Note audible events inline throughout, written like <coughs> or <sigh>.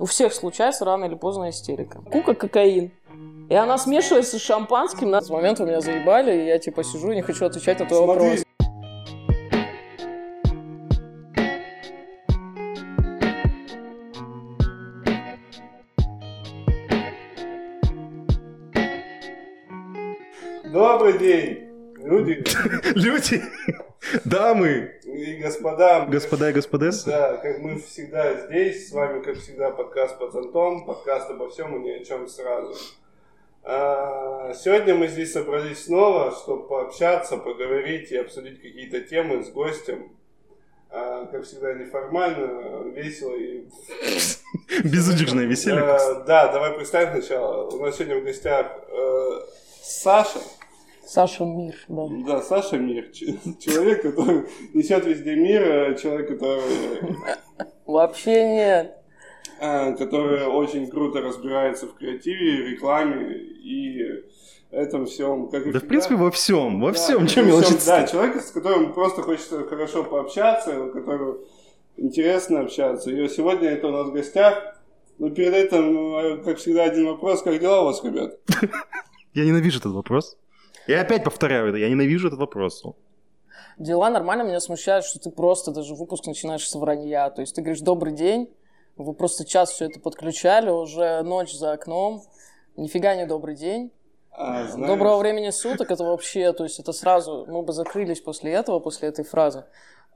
У всех случается рано или поздно истерика. Кука кокаин. И она смешивается с шампанским. На момент у меня заебали, и я типа сижу и не хочу отвечать на твой Смотри, вопрос. Добрый день, люди <laughs> Люди, дамы, и господа. господа и господессы. Да, как мы всегда здесь, с вами, как всегда, подкаст «Пацантон», подкаст обо всем и ни о чем сразу. А, Сегодня мы здесь собрались снова, чтобы пообщаться, поговорить и обсудить какие-то темы с гостем. А, Как всегда, неформально, весело и <laughs> Безудержное веселье. Да, давай представим сначала. У нас сегодня в гостях э, Саша. Саша Мир, да. Да, Саша Мир. Человек, который несет везде мир, э, человек, который, Вообще нет. э, который очень круто разбирается в креативе, рекламе и этом всем. Как Да, в всегда. принципе, во всем, во Да, всем, во чем всем, мелочиться. Да, человек, с которым просто хочется хорошо пообщаться, которому интересно общаться. И сегодня это у нас в гостях. Но перед этим, э, как всегда, один вопрос. Как дела у вас, ребят? <laughs> Я ненавижу этот вопрос. Я опять повторяю это, я ненавижу этот вопрос. Дела нормально, меня смущает, что ты просто даже выпуск начинаешь с вранья. То есть ты говоришь «добрый день», вы просто час все это подключали, уже ночь за окном, нифига не добрый день. А, знаешь, Доброго времени суток, это вообще, то есть это сразу, мы бы закрылись после этого, после этой фразы.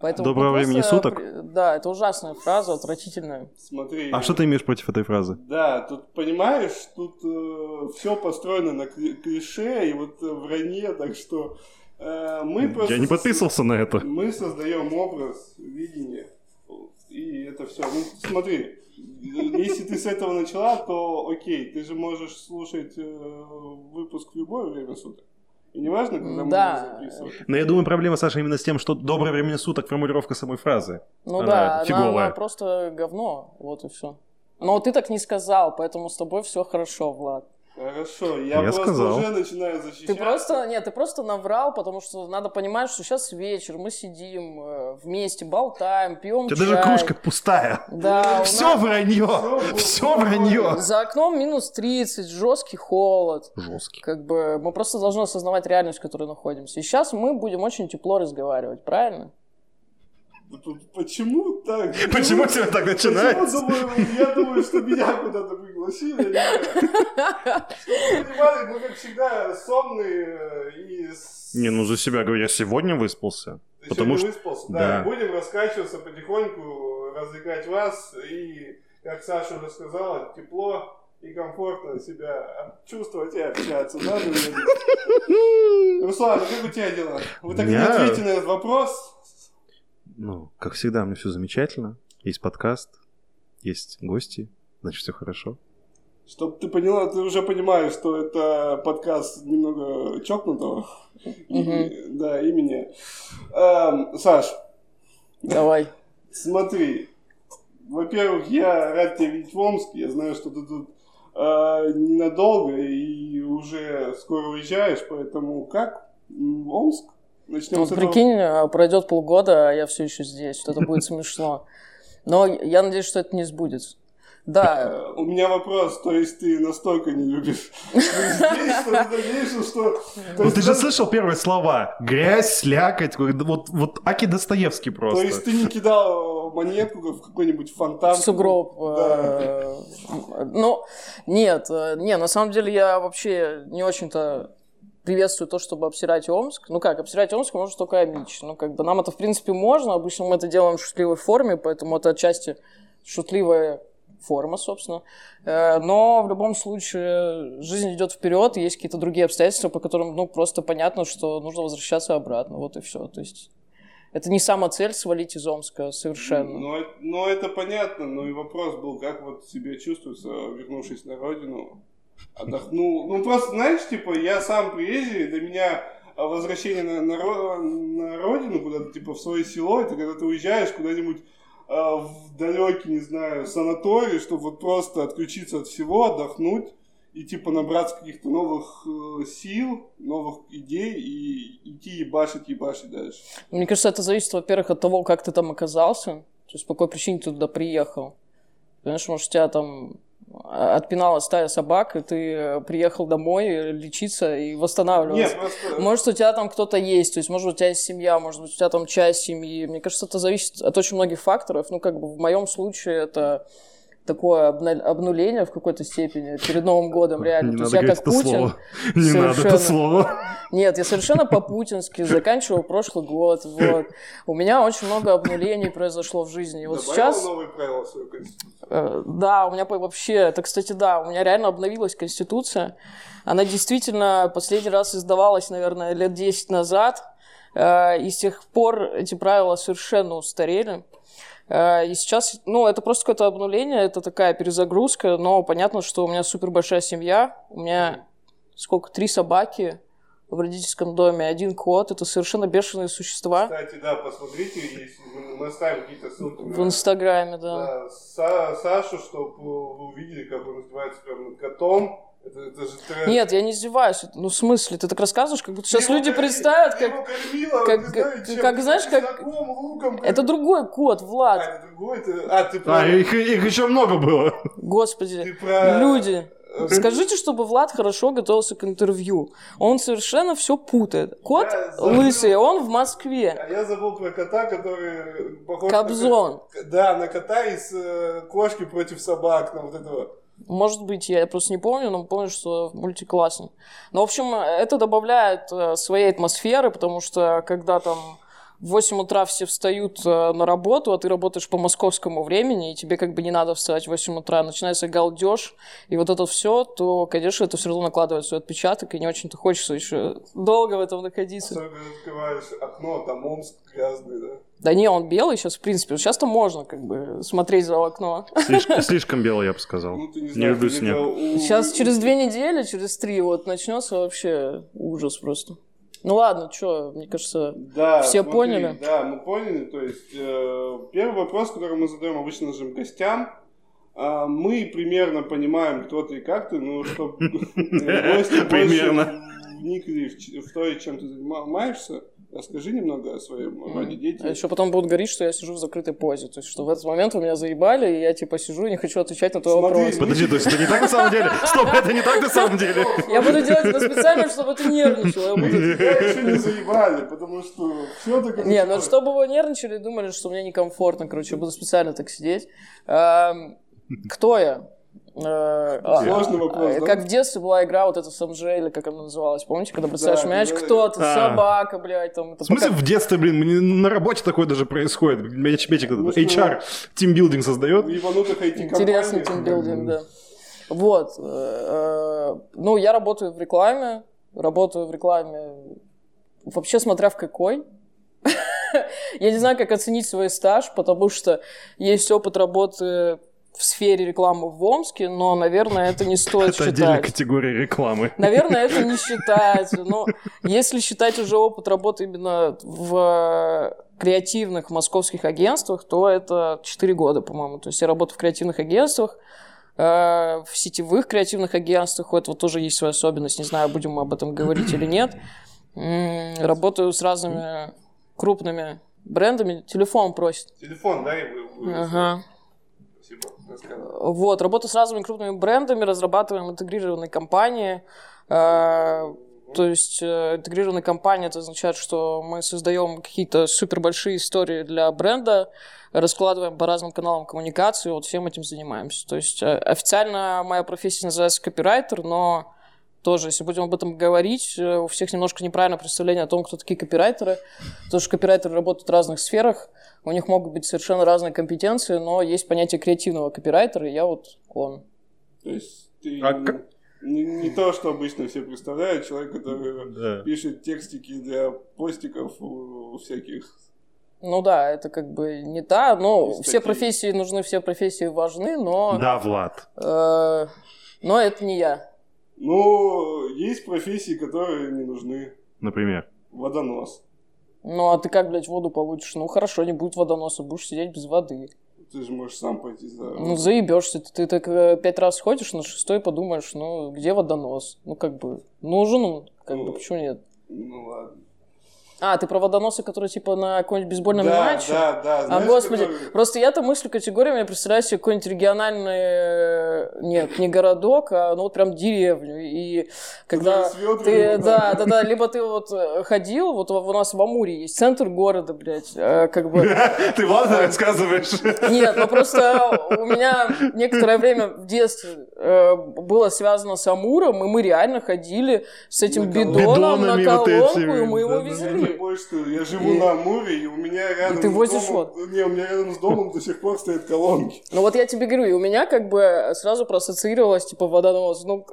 Поэтому Доброго просто времени суток? Да, это ужасная фраза, отвратительная. Смотри. А что ты имеешь против этой фразы? Да, тут понимаешь, тут все построено на кли- клише и вот э, вранье, так что э, мы просто... Я не подписывался на это. Мы создаем образ, видение, и это все. Ну, смотри, если ты с этого начала, то окей, ты же можешь слушать э, выпуск в любое время суток. И неважно, когда мы Да. будем записывать. Но я думаю, проблема, Саша, именно с тем, что доброе времени суток формулировка самой фразы. Ну Она да, она, фиговая. она просто говно, вот и все. Но ты так не сказал, поэтому с тобой все хорошо, Влад. Хорошо, я, Я просто сказал. уже начинаю защищать. Ты просто, нет, ты просто наврал, потому что надо понимать, что сейчас вечер, мы сидим э, вместе, болтаем, пьем У тебя даже кружка пустая. Да, <laughs> Все нас вранье, все вранье. за окном минус 30, жесткий холод. Жесткий. Как бы мы просто должны осознавать реальность, в которой находимся. И сейчас мы будем очень тепло разговаривать, правильно? Почему так? <laughs> Почему тебя так начинается? думаю, я думаю, что меня куда-то пригласили. Чтобы понимали, мы, как всегда, сонные э, и... Не, ну за себя говорю, я сегодня выспался. Ты потому что- выспался, да. да. Будем раскачиваться потихоньку, развлекать вас. И, как Саша уже сказала, тепло и комфортно себя чувствовать и общаться. Друзья? <laughs> Руслан, как у тебя дела? Вы так не ответили на этот вопрос. Ну, как всегда, у меня все замечательно. Есть подкаст, есть гости, значит, все хорошо. Чтоб ты поняла, ты уже понимаешь, что это подкаст немного чокнутого. И- Да, имени. Эм, Саш, Давай. смотри. Во-первых, я рад тебя видеть в Омске. Я знаю, что ты тут э, ненадолго и уже скоро уезжаешь, поэтому как? Омск? Начнем Вот с этого. прикинь, а, пройдет полгода, а я все еще здесь. Вот это будет смешно. Но я надеюсь, что это не сбудется. Да, Э, У меня вопрос, то есть ты настолько не любишь <laughs> что то Ну ты же слышал первые слова? Грязь, слякоть, вот, вот Аки Достоевский То просто. есть ты не кидал монетку в какой-нибудь фонтан? в сугроб. <laughs> Э, Ну, нет, э, не, на самом деле я вообще не очень-то приветствую то, чтобы обсирать Омск. Ну как, обсирать Омск может только Амич. Ну как бы нам это в принципе можно, обычно мы это делаем в шутливой форме, поэтому это отчасти шутливая форма, собственно. Э, Но в любом случае жизнь идет вперед, есть какие-то другие обстоятельства, по которым, ну, просто понятно, что нужно возвращаться обратно. Вот и все. То есть это не сама цель свалить из Омска совершенно. Ну, э- ну, это понятно, но и вопрос был, как вот себя чувствуется, вернувшись на родину, отдохнул. Ну, просто, знаешь, типа, я сам приезжий, для меня а, возвращение на, на, на родину, куда-то, типа, в свое село, это когда ты уезжаешь куда-нибудь а, в далекий, не знаю, санаторий, чтобы вот просто отключиться от всего, отдохнуть и, типа, набраться каких-то новых э, сил, новых идей и идти ебашить, ебашить дальше. Мне кажется, это зависит, во-первых, от того, как ты там оказался, то есть по какой причине ты туда приехал. Понимаешь, может, у тебя там отпинала стая собак, и ты э, приехал домой лечиться и восстанавливаться. Нет, просто... Может, у тебя там кто-то есть, то есть, может, у тебя есть семья, может быть, у тебя там часть семьи. Мне кажется, это зависит от очень многих факторов. Ну, как бы в моем случае это такое обнуление в какой-то степени перед Новым годом, реально. Не То есть надо я как Путин. слово. <laughs> Не надо это совершенно- слово. Нет, я совершенно по-путински заканчивал прошлый год. Вот. У меня очень много обнулений произошло в жизни. И вот Добавил сейчас... новые правила в свою конституцию. Э, Да, у меня вообще, это, кстати, да, у меня реально обновилась Конституция. Она действительно последний раз издавалась, наверное, лет 10 назад. Э, И с тех пор эти правила совершенно устарели. Э, И сейчас, ну, это просто какое-то обнуление, это такая перезагрузка, но понятно, что у меня супер большая семья, у меня сколько, три собаки в родительском доме, один кот, это совершенно бешеные существа Кстати, да, посмотрите, если мы, оставим какие-то ссылки в на Инстаграме, да. да, Са- Сашу, чтобы вы увидели, как он издевается прям над котом. Это, это же. Нет, я не издеваюсь. Ну, в смысле, ты так рассказываешь, как будто Ты сейчас его люди представят, ты как... его кормила, как- не знаю, как- как, знаешь, как- чесноком, луком, Это другой кот, А, Влад. это другой? Ты... А, ты про... А, их, их еще много было. Господи. Ты про... Люди, скажите, чтобы Влад хорошо готовился к интервью. Он совершенно все путает. Кот Я забыл. лысый, он в Москве. А я забыл про кота, который похож Кобзон. на... Да, на кота из э, кошки против собак, на вот этого. Может быть, я просто не помню, но помню, что мультик классный. Но, в общем, это добавляет э, своей атмосферы, потому что когда там в 8 утра все встают э, на работу, а ты работаешь по московскому времени, и тебе как бы не надо вставать в 8 утра, начинается галдеж, и вот это все, то, конечно, это все равно накладывает свой отпечаток, и не очень-то хочется еще долго в этом находиться. Особенно открываешь окно, там Омск грязный, да. Да не, он белый сейчас, в принципе. Сейчас-то можно как бы смотреть за окно. Слишком, <laughs> слишком белый, я бы сказал. Ну, ты не Не знаешь, люблю снег. Сейчас через две недели, через три вот начнется вообще ужас просто. Ну ладно, что, мне кажется, Да, Все смотри, поняли? Да, мы поняли. То есть э, первый вопрос, который мы задаем обычно нашим гостям, а, мы примерно понимаем, кто ты и как ты, но чтобы гости Примерно. больше вникли в то, чем ты занимаешься, расскажи немного о своем роде а деятельности. еще потом будут говорить, что я сижу в закрытой позе. То есть, что в этот момент вы меня заебали, и я типа сижу и не хочу отвечать на твой Смотри, вопрос. Подожди, то есть это не так на самом деле? Стоп, это не так на самом деле. Я буду делать это специально, чтобы ты нервничал. Я еще не заебали, потому что все так Не, ну чтобы вы нервничали и думали, что мне некомфортно, короче, я буду специально так сидеть. Кто я? Э, а, Сложный вопрос, э, да? Как в детстве была игра вот эта Самджей, или как она называлась, помните, когда бросаешь мяч, кто ты, А. собака, блядь, там. это В смысле, пока- в детстве, блин, мне на работе такое даже происходит. Меч, мечик этот, Ну, HR тимбилдинг создает. Интересный тимбилдинг, да. Вот. э, Ну, я работаю в рекламе, работаю в рекламе, вообще смотря в какой. <laughs> Я не знаю, как оценить свой стаж, потому что есть опыт работы в сфере рекламы в Омске, но, наверное, это не стоит Это отдельная считать. категория рекламы. Наверное, это не <laughs> считается. Но если считать уже опыт работы именно в креативных московских агентствах, то это 4 года, по-моему. То есть я работаю в креативных агентствах, э, в сетевых креативных агентствах. У этого тоже есть своя особенность. Не знаю, будем мы об этом говорить или нет. Работаю с разными крупными брендами. Телефон просит. Телефон, да, и вы- вы- Ага. Спасибо, рассказывай. Вот, работа с разными крупными брендами, разрабатываем интегрированные компании. Э, То есть э, интегрированная компания, это означает, что мы создаем какие-то супер большие истории для бренда, раскладываем по разным каналам коммуникации, вот всем этим занимаемся. То есть э, официально моя профессия называется копирайтер, но тоже, если будем об этом говорить, э, у всех немножко неправильное представление о том, кто такие копирайтеры. Потому что копирайтеры работают в разных сферах, у них могут быть совершенно разные компетенции, но есть понятие креативного копирайтера, и я вот он. То есть ты А как- не, не то, что обычно все представляют, человек, который Да. пишет текстики для постиков у всяких. Ну да, это как бы не та, но Есть все профессии нужны, все профессии важны, но, Да, Влад. э, но это не я. Ну, есть профессии, которые не нужны. Например. Водонос. Ну а ты как, блядь, воду получишь? Ну хорошо, не будет водоноса, будешь сидеть без воды. Ты же можешь сам пойти за... Ну заебешься, ты, ты так э, пять раз ходишь, на шестой подумаешь, ну где водонос? Ну как бы нужен он, как бы, Ну. почему нет? Ну ладно. А, ты про водоносы, которые типа на какой-нибудь бейсбольном да, матче? Да, да, А, знаешь, господи, которые- просто я-то мыслю категориями, я представляю себе какой-нибудь региональный, э, нет, не городок, а ну вот прям деревню. И когда ты, вот да, да, да, либо ты вот э, ходил, вот у нас в Амуре есть центр города, блядь, э, как бы... <laughs> Ты ладно рассказываешь? Нет, ну просто у меня некоторое время в детстве было связано с Амуром, и мы реально ходили с этим бидоном на колонку, и мы его везли. Больше что, я живу И- на Амуре, и у меня рядом ты с возишь домом... Не, у меня рядом с домом до сих пор стоят колонки. Ну вот я тебе говорю, и у меня как бы сразу проассоциировалось, типа, водонос. Ну,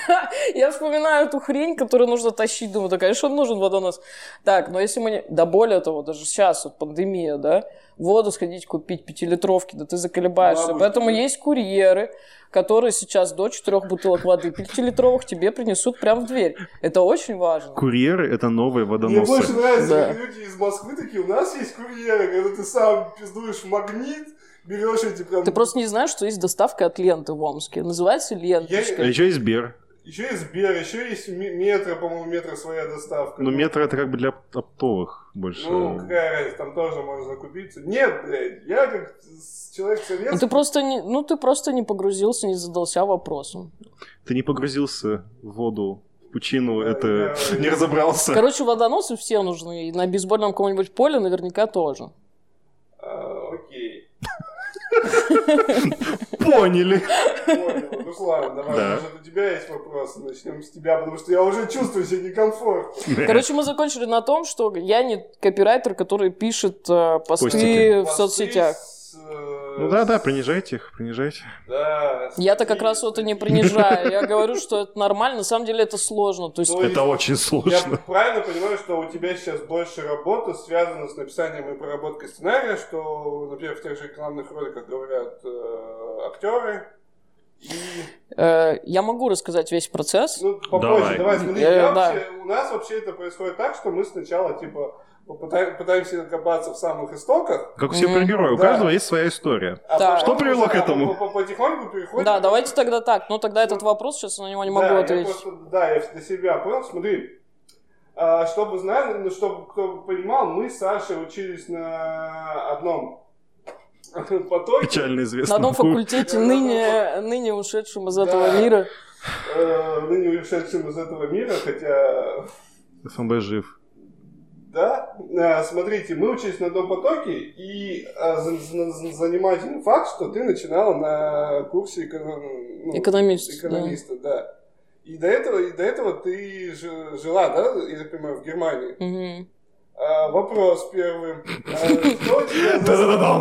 <laughs> я вспоминаю эту хрень, которую нужно тащить, думаю, да, конечно, нужен водонос. Так, но если мы не... Да более того, даже сейчас, вот пандемия, да, воду сходить купить, пятилитровки, да ты заколебаешься. Бабушка. Поэтому есть курьеры, которые сейчас до четырех бутылок воды пятилитровых тебе принесут прямо в дверь. Это очень важно. Курьеры — это новые Мне больше водоносы. нравится, Да. как люди из Москвы такие, у нас есть курьеры, когда ты сам пиздуешь в магнит, берешь эти прям... Ты просто не знаешь, что есть доставка от ленты в Омске. Называется ленточка. А еще есть Сбер. Еще есть Сбер, еще есть метро, по-моему, метро своя доставка. Но метро — это как бы для оптовых больше. Ну, какая разница, там тоже можно закупиться. Нет, блядь, я как человек советский... Ну ты просто не, ну ты просто не погрузился, не задался вопросом. Ты не погрузился в воду, в пучину, Да, это я- не разобрался. Короче, водоносы все нужны. И на бейсбольном каком-нибудь поле наверняка тоже. Поняли. Понял. Руслан, давай, Да. может, у тебя есть вопросы? Начнем с тебя, потому что я уже чувствую себя некомфортно. Короче, мы закончили на том, что я не копирайтер, который пишет э, посты Постики. в Посты соцсетях. с, э, Ну да, да, принижайте их, принижайте. Да. Я-то как раз вот и не принижаю. Я говорю, что это нормально. На самом деле это сложно. То есть Это очень Я сложно. правильно понимаю, что у тебя сейчас больше работы связано с написанием и проработкой сценария, что, например, в тех же рекламных роликах говорят э, актеры. Э, я могу рассказать весь процесс. ну, попозже, Давай. давай, смотри, Э, я да. вообще- у нас вообще это происходит так, что мы сначала, типа, пытаемся копаться в самых истоках, Как у героев, у Да. каждого есть своя история. а потом Что привело к да, этому? по- по- Потихоньку переходим. Да, давайте тогда так. Ну тогда этот вопрос, сейчас я на него не могу да, я ответить. просто- да, я для себя понял. Смотри, а, чтобы знали, ну, чтобы кто понимал, мы с Сашей учились на одном <laughs> потоке. Печально известно. На одном факультете, ныне, ныне ушедшем из этого Да. мира. э, ныне ушедшим из этого мира, хотя ФМБ жив. Да, А, смотрите, мы учились на одном потоке, и за- занимательный факт, что ты начинала на курсе эко- ну, Экономист, экономиста, да. И до этого, и до этого ты жи- жила, да, я так понимаю, в Германии. Мгм. А, вопрос первый. А,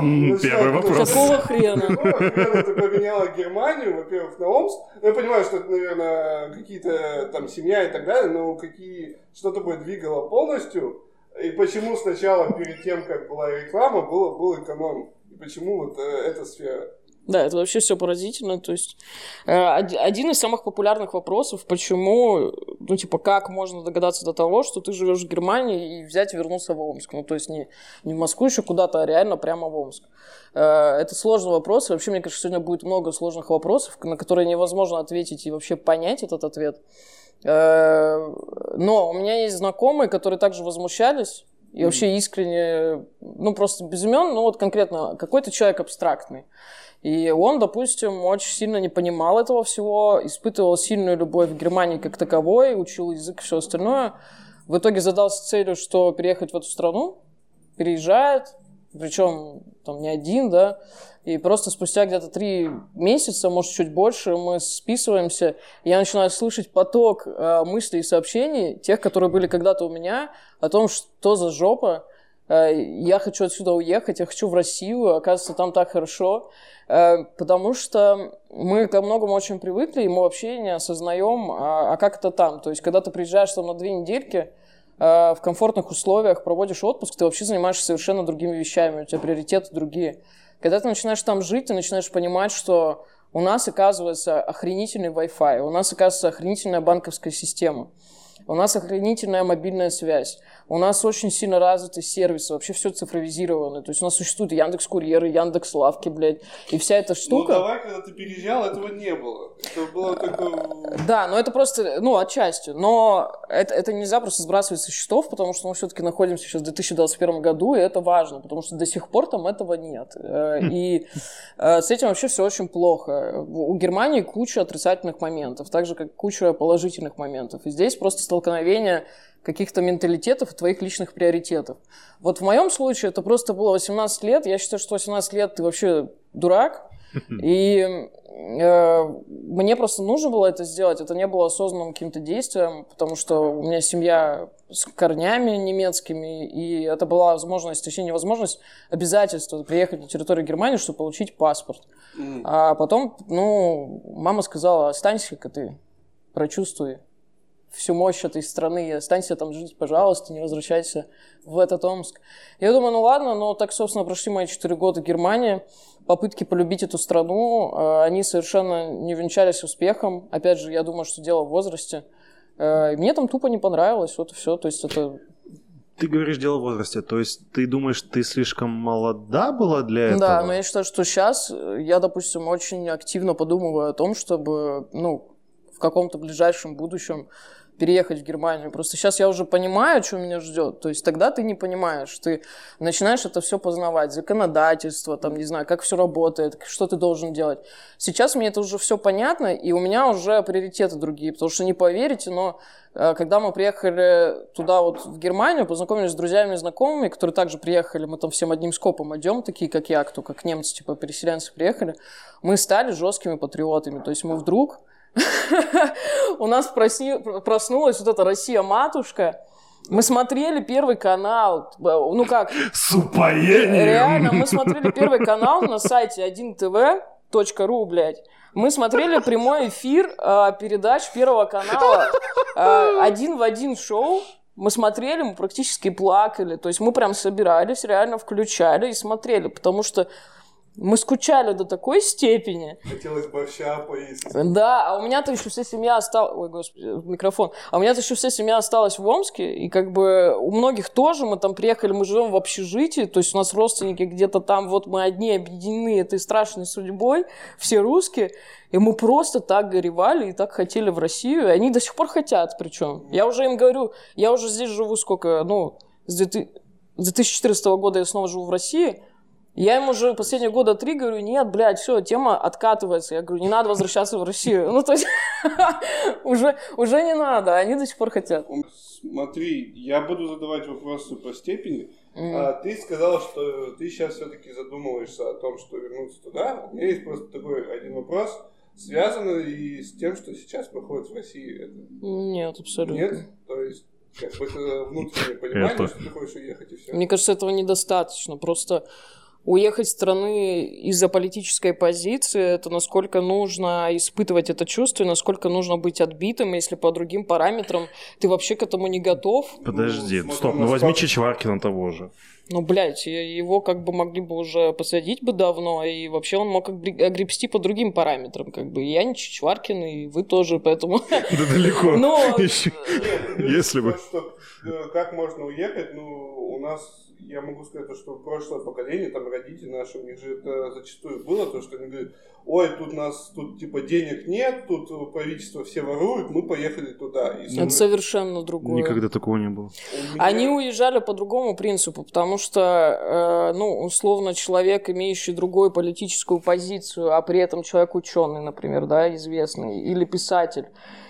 ну, первый ну, вопрос. Какого хрена? Какого хрена ты поменяла Германию, во-первых, на Омск? Ну, я понимаю, что это, наверное, какие-то там семья и так далее, но какие, что тобой двигало полностью? И почему сначала, перед тем, как была реклама, было, был эконом? И почему вот э, эта сфера? Да, это вообще все поразительно. То есть э, од- один из самых популярных вопросов, почему, ну типа, как можно догадаться до того, что ты живешь в Германии и взять и вернуться в Омск. Ну то есть не, не в Москву еще куда-то, а реально прямо в Омск. Э, Это сложный вопрос. И вообще, мне кажется, сегодня будет много сложных вопросов, на которые невозможно ответить и вообще понять этот ответ. Э, Но у меня есть знакомые, которые также возмущались и вообще искренне, ну просто без имен, ну вот конкретно какой-то человек абстрактный. И он, допустим, очень сильно не понимал этого всего, испытывал сильную любовь к Германии как таковой, учил язык и все остальное. В итоге задался целью, что переехать в эту страну, переезжает, причем там не один, да, и просто спустя где-то три месяца, может, чуть больше, мы списываемся, и я начинаю слышать поток э, мыслей и сообщений, тех, которые были когда-то у меня, о том, что за жопа, я хочу отсюда уехать, я хочу в Россию, оказывается, там так хорошо, э, потому что мы ко многому очень привыкли, и мы вообще не осознаем, а, а как это там. То есть, когда ты приезжаешь там на две недельки, э, в комфортных условиях проводишь отпуск, ты вообще занимаешься совершенно другими вещами, у тебя приоритеты другие. Когда ты начинаешь там жить, ты начинаешь понимать, что у нас, оказывается, охренительный Wi-Fi, у нас, оказывается, охренительная банковская система. у нас охранительная мобильная связь, у нас очень сильно развиты сервисы, вообще все цифровизировано. То есть у нас существуют Яндекс Курьеры, Яндекс Лавки, блядь, и вся эта штука. Ну давай, когда ты переезжал, этого не было. Это было только... Да, но это просто, ну, отчасти. Но это, это нельзя просто сбрасывать со счетов, потому что мы все-таки находимся сейчас в 2021 году, и это важно, потому что до сих пор там этого нет. Э, и э, с этим вообще все очень плохо. У Германии куча отрицательных моментов, так же, как куча положительных моментов. И здесь просто столкновение каких-то менталитетов и твоих личных приоритетов. Вот в моем случае это просто было 18 лет. Я считаю, что 18 лет ты вообще дурак. <laughs> И э, мне просто нужно было это сделать. Это не было осознанным каким-то действием, потому что у меня семья с корнями немецкими, и это была возможность, точнее невозможность, обязательство приехать на территорию Германии, чтобы получить паспорт. Mm. А потом, ну, мама сказала, останься-ка ты, прочувствуй всю мощь этой страны, останься там жить, пожалуйста, не возвращайся в этот Омск. Я думаю, ну ладно, но так, собственно, прошли мои четыре года в Германии, попытки полюбить эту страну, э, они совершенно не венчались успехом. Опять же, я думаю, что дело в возрасте. Э, мне там тупо не понравилось, вот и все. То есть это ты говоришь дело в возрасте, то есть ты думаешь, ты слишком молода была для этого? Да, но я считаю, что сейчас я, допустим, очень активно подумываю о том, чтобы, ну, в каком-то ближайшем будущем переехать в Германию. Просто сейчас я уже понимаю, что меня ждет. То есть тогда ты не понимаешь, ты начинаешь это все познавать, законодательство, там, не знаю, как все работает, что ты должен делать. Сейчас мне это уже все понятно, и у меня уже приоритеты другие, потому что не поверите, но э, когда мы приехали туда вот в Германию, познакомились с друзьями и знакомыми, которые также приехали, мы там всем одним скопом идем, такие как я, кто как немцы, типа переселенцы приехали, мы стали жесткими патриотами. То есть мы вдруг <laughs> у нас проснулась вот эта Россия-матушка. Мы смотрели первый канал, ну как... С упоением! Реально, мы смотрели первый канал на сайте 1tv.ru, блядь. Мы смотрели прямой эфир э, передач Первого канала э, один в один шоу. Мы смотрели, мы практически плакали. То есть мы прям собирались, реально включали и смотрели, потому что мы скучали до такой степени. Хотелось борща поесть. Да, а у меня-то еще вся семья осталась... Ой, господи, микрофон. А у меня-то еще вся семья осталась в Омске, и как бы у многих тоже, мы там приехали, мы живем в общежитии, то есть у нас родственники где-то там, вот мы одни объединены этой страшной судьбой, все русские, и мы просто так горевали и так хотели в Россию, и они до сих пор хотят причем. Я уже им говорю, я уже здесь живу сколько, ну, с 2014 года я снова живу в России, я ему уже последние года три говорю, нет, блядь, все, тема откатывается. Я говорю, не надо возвращаться в Россию. Ну, то есть, <laughs> уже, уже не надо, они до сих пор хотят. Смотри, я буду задавать вопросы по степени. Mm. А, ты сказала, что ты сейчас все-таки задумываешься о том, что вернуться туда. У меня есть просто такой один вопрос. Связано ли с тем, что сейчас проходит в России это? Нет, абсолютно. Нет? То есть какое-то внутреннее понимание, это... что ты хочешь уехать и все? Мне кажется, этого недостаточно. Просто уехать из страны из-за политической позиции, это насколько нужно испытывать это чувство, и насколько нужно быть отбитым, если по другим параметрам ты вообще к этому не готов. Подожди, ну, стоп, ну возьми Чичваркина того же. Ну, блядь, его как бы могли бы уже посадить бы давно, и вообще он мог огребсти по другим параметрам, как бы. Я не Чичваркин, и вы тоже, поэтому... <laughs> Да далеко. <laughs> Но... Если бы... Э, как можно уехать? Ну, нас я могу сказать, что прошлое поколение, там родители наши, у них же это зачастую было, то, что они говорят, ой, тут нас, тут типа денег нет, тут правительство все воруют, мы поехали туда. И это мы... совершенно другое. Никогда такого не было. Меня... Они уезжали по другому принципу, потому что, э, ну, условно, человек, имеющий другую политическую позицию, а при этом человек ученый, например, да, известный, или писатель,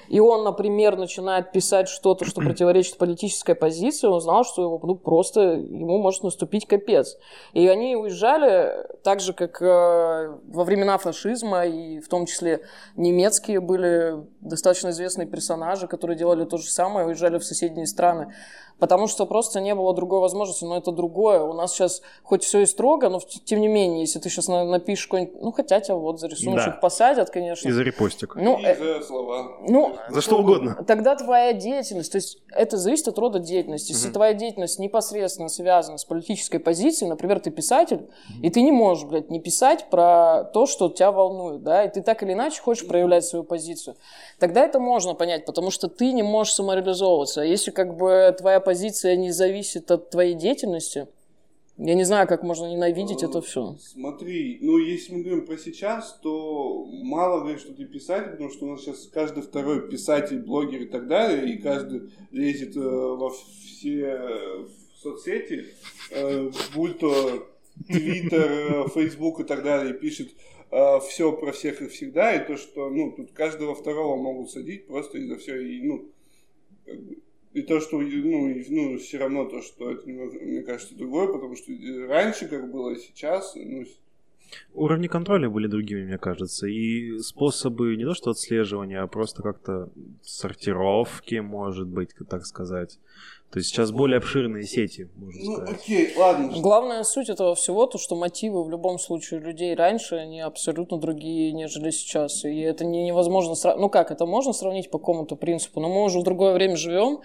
и он, например, начинает писать что-то, что <clears throat> противоречит политической позиции, он знал, что его, ну, просто ему может наступить капец. И они уезжали так же, как э, во времена фашизма, и в том числе немецкие были достаточно известные персонажи, которые делали то же самое, уезжали в соседние страны потому что просто не было другой возможности, но это другое. У нас сейчас хоть все и строго, но тем не менее, если ты сейчас напишешь какой-нибудь, ну хотя тебя вот за рисуночек да. посадят, конечно. И за репостик. Ну, и э... за слова. Ну, за что угодно. Тогда твоя деятельность, то есть это зависит от рода деятельности. Если угу. твоя деятельность непосредственно связана с политической позицией, например, ты писатель, и ты не можешь, блядь, не писать про то, что тебя волнует, да, и ты так или иначе хочешь проявлять свою позицию, тогда это можно понять, потому что ты не можешь самореализовываться. А если как бы твоя позиция не зависит от твоей деятельности, я не знаю, как можно ненавидеть это все. Смотри, ну если мы говорим про сейчас, то мало говорит, что ты писатель, потому что у нас сейчас каждый второй писатель, блогер и так далее, и каждый лезет э, во все э, соцсети, э, будь то Твиттер, э, Фейсбук и так далее, и пишет э, все про всех и всегда, и то, что, ну, тут каждого второго могут садить просто из-за все, и, ну, как бы, и то, что, ну, и, ну, все равно то, что это, мне кажется, другое, потому что раньше, как было, сейчас, ну, Уровни контроля были другими, мне кажется, и способы не то что отслеживания, а просто как-то сортировки, может быть, так сказать. То есть сейчас более обширные сети, можно ну, сказать. окей, ладно. Главная суть этого всего, то, что мотивы в любом случае людей раньше, они абсолютно другие, нежели сейчас. И это не, невозможно сравнить. Ну как, это можно сравнить по какому-то принципу, но мы уже в другое время живем.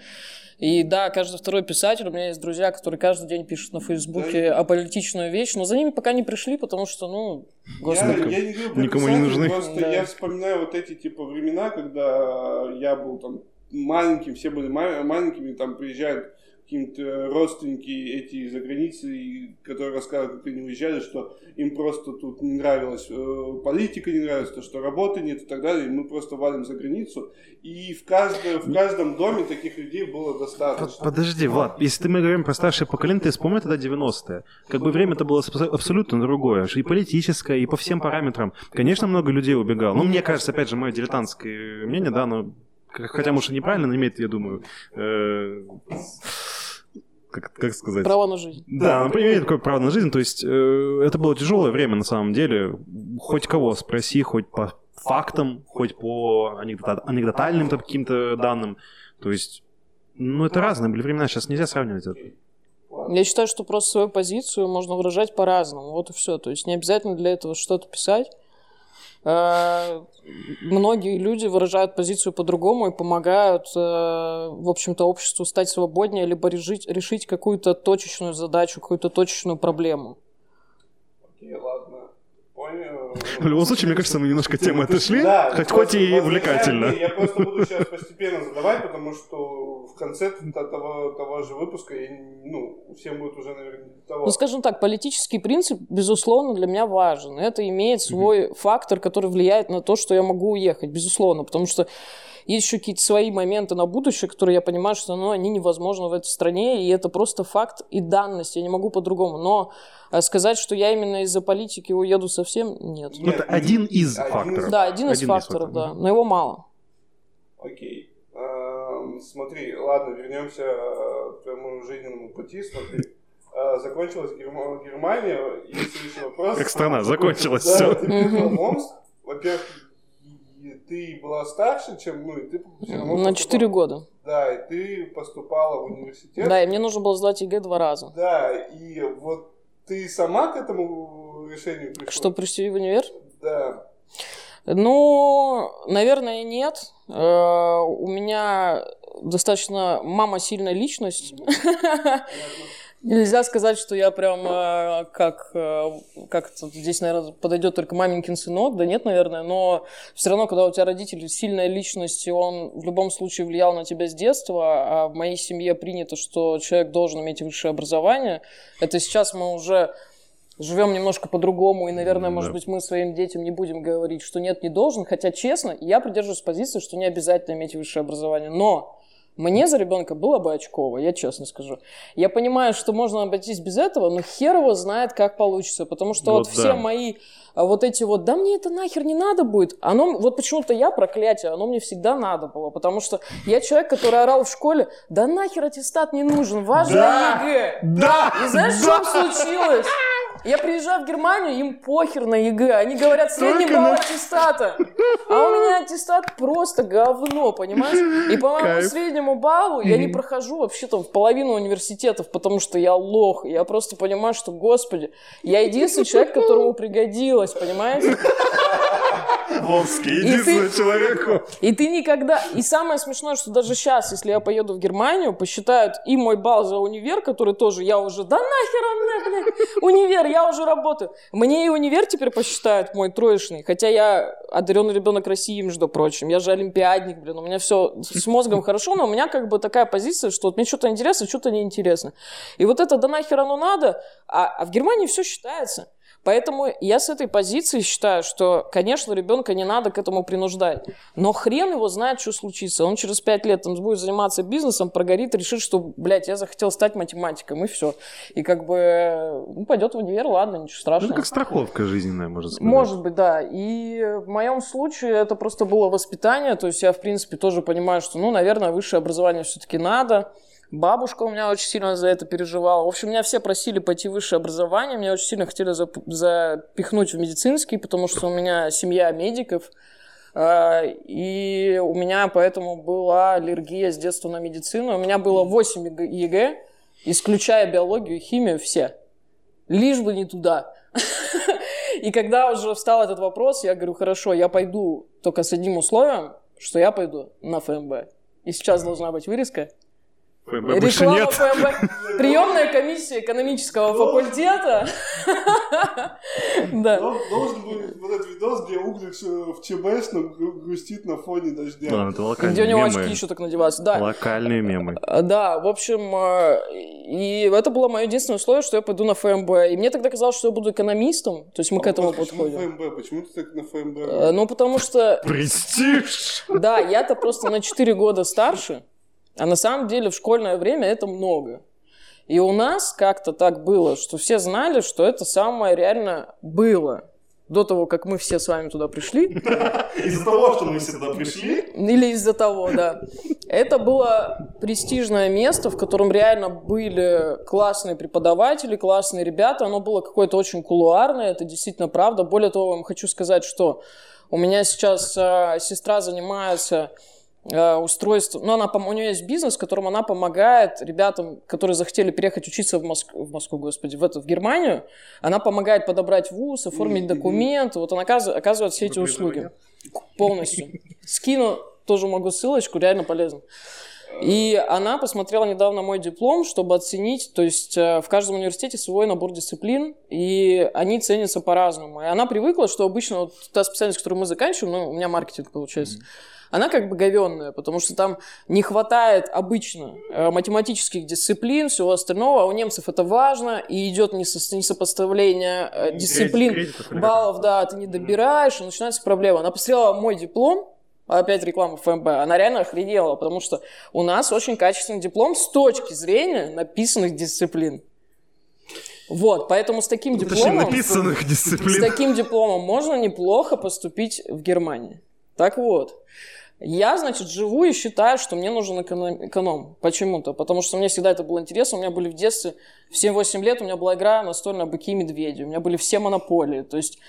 И да, каждый второй писатель, у меня есть друзья, которые каждый день пишут на Фейсбуке да. аполитичную вещь, но за ними пока не пришли, потому что, ну, господи. Я, я не говорю Никому не нужны. Просто да. я вспоминаю вот эти, типа, времена, когда я был там маленьким, все были маленькими, там приезжают какие-то родственники эти за границей, которые рассказывают, как они уезжали, что им просто тут не нравилась э, политика, не нравилось то, что работы нет и так далее, и мы просто валим за границу. И в, каждом в каждом доме таких людей было достаточно. Подожди, Влад, если ты мы говорим про старшее поколение, ты вспомни тогда 90-е. Как бы время это было абсолютно другое, и политическое, и по всем параметрам. Конечно, много людей убегало. Ну, мне кажется, опять же, мое дилетантское мнение, да, но хотя, может, и неправильно, но имеет, я думаю, э, как, как сказать? Право на жизнь. Да, например, имеет такое право на жизнь. То есть э, это было тяжелое время на самом деле. Хоть кого спроси, хоть по фактам, хоть по анекдот, анекдотальным каким-то данным. То есть, ну, это разные были времена, сейчас нельзя сравнивать это. Я считаю, что просто свою позицию можно выражать по-разному. Вот и все. То есть не обязательно для этого что-то писать. Э, многие люди выражают позицию по-другому и помогают, э, в общем-то, обществу стать свободнее, либо решить, решить какую-то точечную задачу, какую-то точечную проблему. Окей, ладно. В любом случае, мне кажется, мы немножко темы отошли, да, хоть, хоть и увлекательно. Я, просто буду сейчас постепенно задавать, потому что в конце того, того же выпуска я, ну, всем будет уже, наверное, того. Ну, скажем так, политический принцип, безусловно, для меня важен. Это имеет свой mm-hmm. фактор, который влияет на то, что я могу уехать, безусловно, потому что есть еще какие-то свои моменты на будущее, которые я понимаю, что ну, они невозможны в этой стране, и это просто факт и данность, я не могу по-другому. Но э, сказать, что я именно из-за политики уеду совсем, нет. Ну, это один из один факторов. Да, один, один из факторов, из да, но его мало. Окей. Эм, смотри, ладно, вернемся э, к твоему жизненному пути. Смотри, э, закончилась Германия, есть еще вопрос. Как страна, закончилась все. Ты приехал Во-первых, ты была старше, чем, ну, и ты все равно На 4 года. Да, и ты поступала в университет. Да, и мне нужно было сдать ЕГЭ два раза. Да, и вот ты сама к этому решению пришла? Что, прийти в универ? Да. Ну, наверное, нет. Э, у меня достаточно мама сильная личность. Нельзя сказать, что я прям э, как, э, как здесь, наверное, подойдет только маменькин сынок, да нет, наверное, но все равно, когда у тебя родители сильная личность, и он в любом случае влиял на тебя с детства, а в моей семье принято, что человек должен иметь высшее образование, это сейчас мы уже живем немножко по-другому, и, наверное, может быть, мы своим детям не будем говорить, что нет, не должен, хотя, честно, я придерживаюсь позиции, что не обязательно иметь высшее образование, но мне за ребенка было бы очково, я честно скажу. Я понимаю, что можно обойтись без этого, но хер его знает, как получится. Потому что вот, вот да. все мои а, вот эти вот, да мне это нахер не надо будет. Оно, вот почему-то я проклятие, оно мне всегда надо было. Потому что я человек, который орал в школе, да нахер аттестат не нужен, важно да, ЕГЭ. Да, И знаешь, да. что случилось? Я приезжаю в Германию, им похер на ЕГЭ. Они говорят, средний балл аттестата. А у меня аттестат просто говно, понимаешь? И по моему среднему баллу я не прохожу вообще там в половину университетов, потому что я лох. Я просто понимаю, что, господи, я <laughs> единственный человек, которому пригодилось, понимаете? Омске, И единственный человек. И ты никогда... И самое смешное, что даже сейчас, если я поеду в Германию, посчитают и мой балл за универ, который тоже я уже... Да нахер он мне, блядь, универ, я уже работаю. Мне и универ теперь посчитают мой троечный. Хотя я одаренный ребенок России, между прочим. Я же олимпиадник, блин. У меня все с мозгом хорошо, но у меня как бы такая позиция, что вот мне что-то интересно, что-то неинтересно. И вот это да нахер оно надо, а, а в Германии все считается. Поэтому я с этой позиции считаю, что, конечно, ребенка не надо к этому принуждать. Но хрен его знает, что случится. Он через пять лет там будет заниматься бизнесом, прогорит, решит, что, блядь, я захотел стать математиком, и все. И как бы, ну, пойдет в универ, ладно, ничего Ну, страшного. это как страховка жизненная, можно сказать. Может быть, да. И в моем случае это просто было воспитание. То есть я, в принципе, тоже понимаю, что, ну, наверное, высшее образование все-таки надо. Бабушка у меня очень сильно за это переживала. В общем, меня все просили пойти в высшее образование. Меня очень сильно хотели зап- запихнуть в медицинский, потому что у меня семья медиков. А, И у меня поэтому была аллергия с детства на медицину. У меня было 8 ЕГЭ- ЕГЭ, исключая биологию и химию, все. Лишь бы не туда. <laughs> И когда уже встал этот вопрос, я говорю, хорошо, я пойду только с одним условием, что я пойду на ФМБ. И сейчас должна быть вырезка. ФМБ больше нет. ФМБ. Приемная комиссия экономического факультета. Да. Дол- Должен быть вот этот видос, где Углич в гру- грустит на фоне дождя. Ладно, это Где у локальные него очки еще так надеваются. Да. Локальные мемы. А, Да, в общем, э, и это было мое единственное условие, что я пойду на ФМБ. И мне тогда казалось, что я буду экономистом, то есть мы к А этому вопрос, почему подходим. ФМБ? Почему ты так на ФМБ? Ну, потому что Престиж! Да, я-то просто на 4 года старше, а на самом деле в школьное время это много. И у нас как-то так было, что все знали, что это самое реально было. До того, как мы все с вами туда пришли. <laughs> Из-за того, что мы сюда пришли, Или из-за того, да. Это было престижное место, в котором реально были классные преподаватели, классные ребята. Оно было какое-то очень кулуарное, это действительно правда. Более того, вам хочу сказать, что у меня сейчас э, сестра занимается э, устройством, ну, она, у нее есть бизнес, в котором она помогает ребятам, которые захотели переехать учиться в, Моск... в Москву, господи, в, эту, в Германию. Она помогает подобрать вуз, оформить документы. Вот она оказывает, оказывает все эти услуги. Полностью. Скину тоже могу ссылочку, реально полезно. И она посмотрела недавно мой диплом, чтобы оценить, то есть э, в каждом университете свой набор дисциплин, и они ценятся по-разному. И она привыкла, что обычно вот та специальность, которую мы заканчиваем, ну, у меня маркетинг получается, она как бы говенная, потому что там не хватает обычно э, математических дисциплин, всего остального, а у немцев это важно, и идет несо- несопоставление э, дисциплин, или как баллов, да, ты не добираешь, и начинается проблема. Она посмотрела мой диплом, опять реклама ФМБ, она реально охренела, потому что у нас очень качественный диплом с точки зрения написанных дисциплин. Вот, поэтому с таким Точнее, дипломом... написанных С дисциплин. таким дипломом можно неплохо поступить в Германии. Так вот, я, значит, живу и считаю, что мне нужен эконом. эконом. Почему-то. Потому что мне всегда это было интересно. У меня были в детстве, в 7-8 лет у меня была игра настольная «Быки и медведи». У меня были все монополии. То есть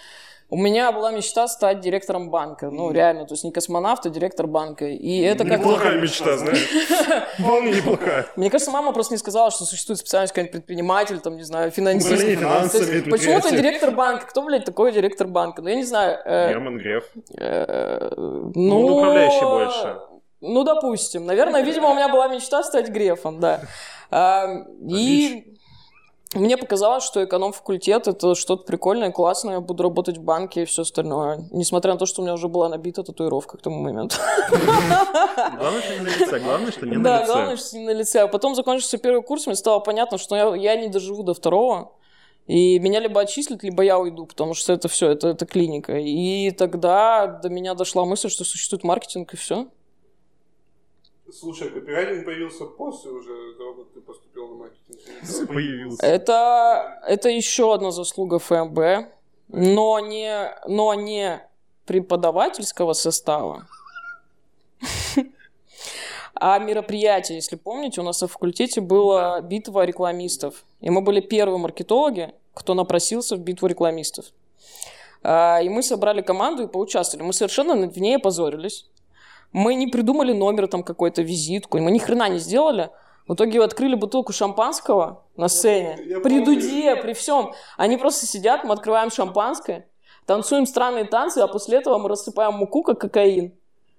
у меня была мечта стать директором банка. Ну, реально. То есть не космонавт, а директор банка. И это как Неплохая мечта, знаешь. <laughs> Вполне неплохая. мне кажется, мама просто не сказала, что существует специальность какой-нибудь предприниматель, там, не знаю, финансист. Почему ты директор банка? Кто, блядь, такой директор банка? Ну, я не знаю. э, Герман Греф. э, Ну, ну, управляющий больше. Ну, допустим. Наверное, видимо, у меня была мечта стать Грефом, да. И мне показалось, что эконом-факультет это что-то прикольное, классное, я буду работать в банке и все остальное. Несмотря на то, что у меня уже была набита татуировка к тому моменту. Главное, что не на лице. Главное, что не на Да, лице. главное, что не на лице. А потом закончился первый курс, мне стало понятно, что я, я не доживу до второго. И меня либо отчислят, либо я уйду, потому что это все, это, это клиника. И тогда до меня дошла мысль, что существует маркетинг, и все. Слушай, копирайтинг появился после уже того, как ты поступил на маркетинг. Появился. Это, это еще одна заслуга ФМБ, но не, но не преподавательского состава, <laughs> а мероприятие. Если помните, у нас на факультете была битва рекламистов. И мы были первые маркетологи, кто напросился в битву рекламистов. А, И мы собрали команду и поучаствовали. Мы совершенно в ней опозорились. Мы не придумали номер там какой-то, визитку. Мы ни хрена не сделали. В итоге открыли бутылку шампанского на сцене. я при помню. дуде, при всем. Они просто сидят, мы открываем шампанское. танцуем странные танцы, а после этого мы рассыпаем муку, как кокаин.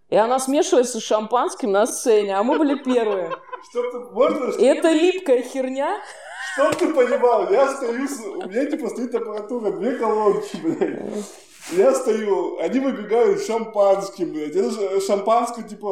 И она смешивается с шампанским на сцене, а мы были первые. Можно, это липкая херня. Чтоб ты понимал, я стою, у меня типа стоит аппаратура, две колонки, блядь. Я стою, они выбегают с шампанским, блядь. Это же шампанское, типа,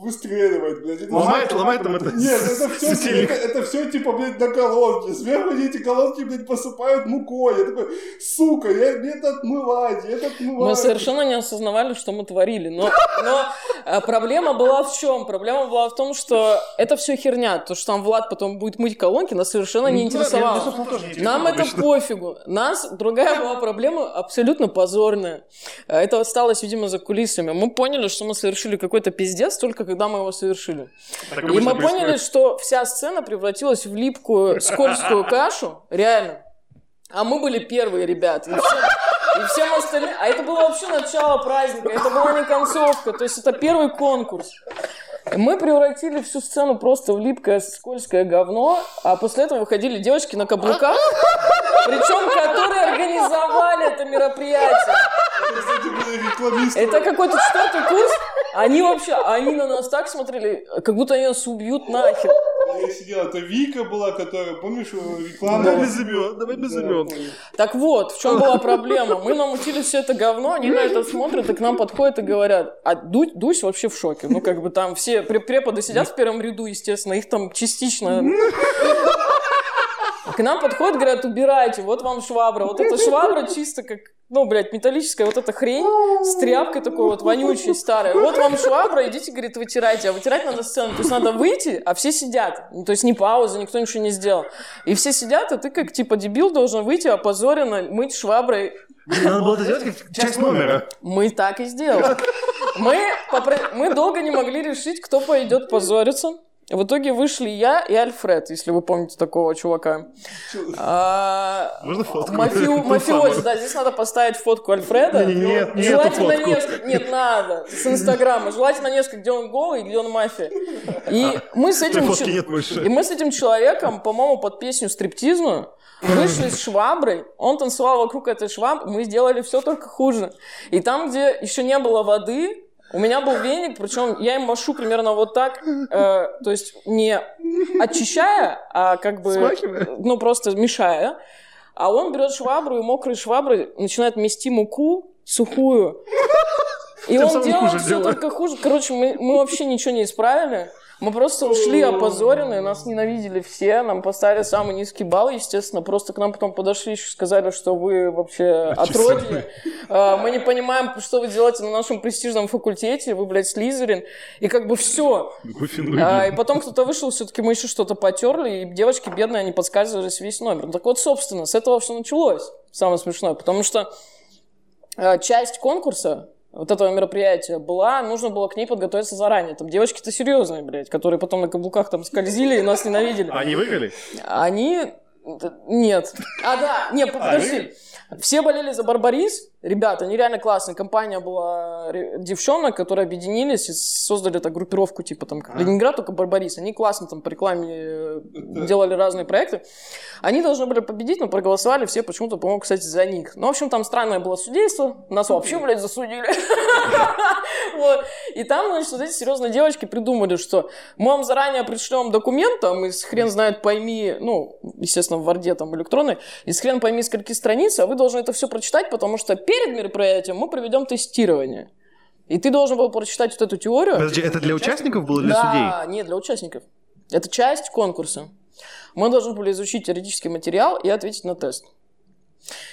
выстреливает, блядь. Это Ломает, же- ломает там это... Нет, это все, это, это все типа, блядь, на колонке. Сверху эти колонки, блядь, посыпают мукой. Я такой, сука, я, мне это отмывать, я это отмывать. Мы совершенно не осознавали, что мы творили. Но, но э, проблема была в чем? Проблема была в том, что это все херня. То, что там Влад потом будет мыть колонки, нас совершенно не Ну, интересовало. Нам это пофигу. Нас другая была проблема абсолютно позорная. Э, Это осталось, видимо, за кулисами. Мы поняли, что мы совершили какой-то пиздец только когда мы его совершили. Так И мы поняли, происходит. что вся сцена превратилась в липкую, скользкую <laughs> кашу. Реально. А мы были первые ребята. И, все- и всем остальным... А это было вообще начало праздника. Это была не концовка. То есть это первый конкурс. Мы превратили всю сцену просто в липкое, скользкое говно, а после этого выходили девочки на каблуках, причем которые организовали это мероприятие. Это, какой-то четвертый курс. Они вообще, они на нас так смотрели, как будто они нас убьют нахер. Я сидел, это Вика была, которая, помнишь, реклама? Давай без имен, давай без имен. Так вот, в чем была проблема? Мы намутили все это говно, они на это смотрят и к нам подходят и говорят, а Ду- Дусь вообще в шоке. Ну, как бы там все пре- преподы сидят в первом ряду, естественно, их там частично... К нам подходят, говорят, убирайте, вот вам швабра. Вот эта швабра чисто как, ну, блядь, металлическая вот эта хрень с тряпкой такой вот вонючей, старой. Вот вам швабра, идите, говорит, вытирайте. А вытирать надо сцену. То есть надо выйти, а все сидят. Ну, То есть не пауза, никто ничего не сделал. И все сидят, а ты как типа дебил должен выйти опозоренно, мыть шваброй Надо было это сделать как часть номера. мы так и сделали. Мы, попро- мы долго не могли решить, кто пойдет позориться. В итоге вышли я и Альфред, если вы помните такого чувака. А, Можно фотку? мафио- Ту Мафиози, да, здесь надо поставить фотку Альфреда. Не, не, нет, не Желательно несколько. Нет, надо. С Инстаграма. Желательно несколько, где он голый, где он мафия. И мы с этим... нет и мы с этим человеком, по-моему, под песню стриптизную вышли с шваброй. Он танцевал вокруг этой швабры. Мы сделали все только хуже. И там, где еще не было воды, у меня был веник, причем я им машу примерно вот так, э, то есть не очищая, а как бы, Смахивая. ну просто мешая. А он берет швабру и мокрой шваброй начинает мести муку сухую. <laughs> И Тем он делает все делает. только хуже. Короче, мы, мы вообще ничего не исправили. Мы просто ушли опозоренные, нас ненавидели все, нам поставили самый низкий балл, естественно. Просто к нам потом подошли еще сказали, что вы вообще <laughs> отродье. А, Мы не понимаем, что вы делаете на нашем престижном факультете, вы, блядь, Слизерин. И как бы все. А, и потом кто-то вышел, все-таки мы еще что-то потерли, и девочки бедные, они подсказывались весь номер. Так вот, собственно, с этого все началось. Самое смешное, потому что э, часть конкурса вот этого мероприятия была, нужно было к ней подготовиться заранее. Там девочки-то серьезные, блядь, которые потом на каблуках там скользили и нас ненавидели. Они выиграли? Они... Нет. А, да, не, подожди. Все болели за Барбарис. Ребята, они реально классные. Компания была ре- девчонок, которые объединились и создали так группировку, типа там как Ленинград, только Барбарис. Они классно там по рекламе э, делали разные проекты. Они должны были победить, но проголосовали все почему-то, по-моему, кстати, за них. Ну, в общем, там странное было судейство. Нас вообще, блядь, засудили. <laughs> И там, значит, вот эти серьезные девочки придумали, что мы вам заранее пришлем документ, там, из хрен знает пойми, ну, естественно, в Варде там электронной, из хрен пойми скольки страниц, а вы должны это все прочитать, потому что перед мероприятием мы проведем тестирование. И ты должен был прочитать вот эту теорию. Подожди, это для участников было или для да, судей? нет, для участников. Это часть конкурса. Мы должны были изучить теоретический материал и ответить на тест.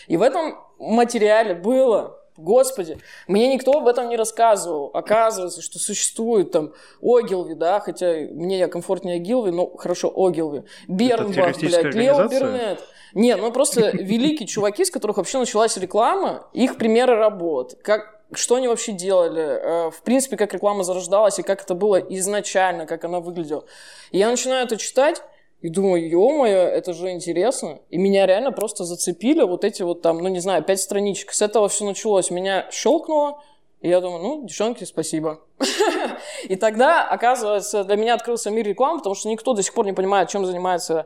И в этом материале было, господи, мне никто об этом не рассказывал. Оказывается, что существует там Огилви, да, хотя мне комфортнее Гилви, но хорошо, Огилви. Бернбах, блядь, Лео? Бернет. Не, ну просто <laughs> великие чуваки, с которых вообще началась реклама, их примеры работ. Как, что они вообще делали, э, в принципе, как реклама зарождалась и как это было изначально, как она выглядела. И я начинаю это читать, и думаю, ё-моё, это же интересно. И меня реально просто зацепили вот эти вот там, ну не знаю, пять страничек. С этого все началось. Меня щелкнуло, и я думаю, ну, девчонки, спасибо. <laughs> И тогда, оказывается, для меня открылся мир рекламы, потому что никто до сих пор не понимает, чем занимается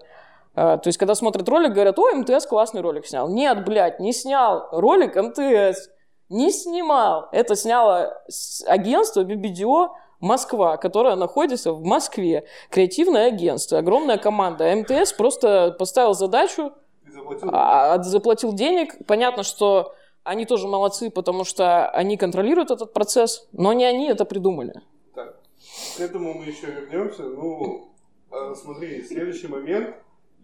то есть, когда смотрят ролик, говорят, ой, МТС классный ролик снял. Нет, блядь, не снял ролик МТС. Не снимал. Это сняло агентство BBDO Москва, которая находится в Москве. Креативное агентство, огромная команда. А МТС просто поставил задачу, заплатил. А, заплатил денег. Понятно, что они тоже молодцы, потому что они контролируют этот процесс, но не они это придумали. Так, к этому мы еще вернемся. Ну, а, смотри, следующий момент.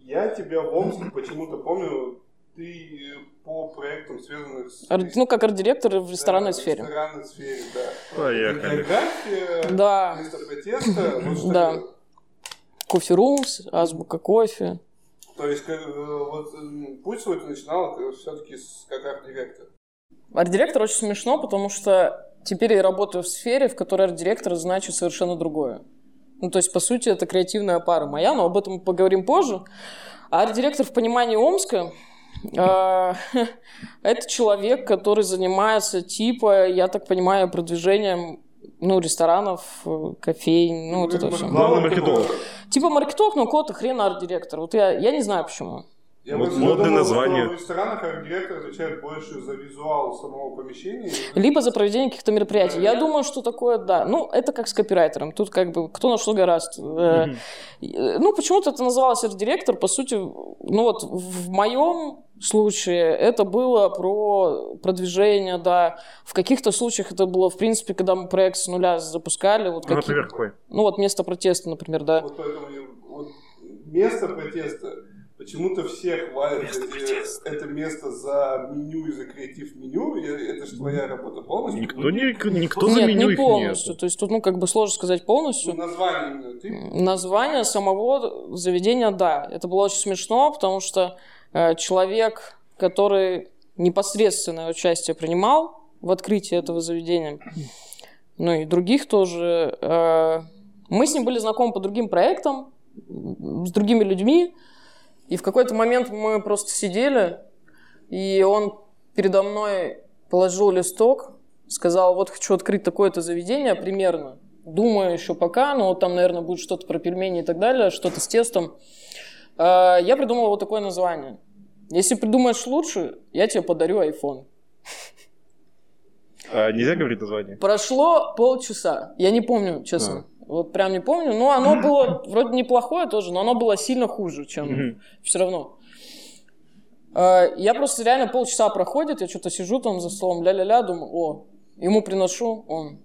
Я тебя в Омске почему-то помню, ты по проектам, связанных с... Ар, ну, как арт-директор в ресторанной да, сфере. В ресторанной сфере, да. Поехали. Да. Место протеста. Вот <laughs> да. Кофе Румс, Азбука кофе. То есть, как, э, вот, путь свой ты начинал все-таки как арт-директор. Арт-директор очень смешно, потому что теперь я работаю в сфере, в которой арт-директор значит совершенно другое. Ну, то есть, по сути, это креативная пара моя, но об этом мы поговорим позже. Арт-директор в понимании Омска а, <laughs> это человек, который занимается типа, я так понимаю, продвижением ну, ресторанов, кофейн, ну, вот это все. Главный маркетолог. Типа маркетолог, но кого-то хрена арт-директор. Вот я, я не знаю почему. Я вот модное название. В ресторанах арт-директор отвечает больше за визуал самого помещения. Либо за проведение каких-то мероприятий. Да, я, думаю, что такое, да. Ну, это как с копирайтером. Тут как бы кто на что гораст. Mm-hmm. Ну, почему-то это называлось арт-директор. По сути, ну вот в моем случае это было про продвижение, да. В каких-то случаях это было, в принципе, когда мы проект с нуля запускали. Вот ну, например, какой? Ну, вот место протеста, например, да. Вот поэтому вот место протеста Почему-то все хвалят место эти, это место за меню и за креатив меню. Это же твоя работа полностью. Никто, не, никто за нет, меню не полностью. Нет. То есть тут, ну, как бы сложно сказать полностью. Ну, название именно ты? Название самого заведения, да. Это было очень смешно, потому что э, человек, который непосредственное участие принимал в открытии этого заведения, ну и других тоже, э, мы с ним были знакомы по другим проектам, с другими людьми, и в какой-то момент мы просто сидели, и он передо мной положил листок, сказал, вот хочу открыть такое-то заведение примерно. Думаю еще пока, но вот там, наверное, будет что-то про пельмени и так далее, что-то с тестом. А, я придумал вот такое название. Если придумаешь лучше, я тебе подарю iPhone. А нельзя говорить название? Прошло полчаса. Я не помню, честно. А. Вот прям не помню. Но оно <laughs> было вроде неплохое тоже, но оно было сильно хуже, чем все равно. А, я просто реально полчаса проходит, я что-то сижу там за столом, ля-ля-ля, думаю, о, ему приношу, он,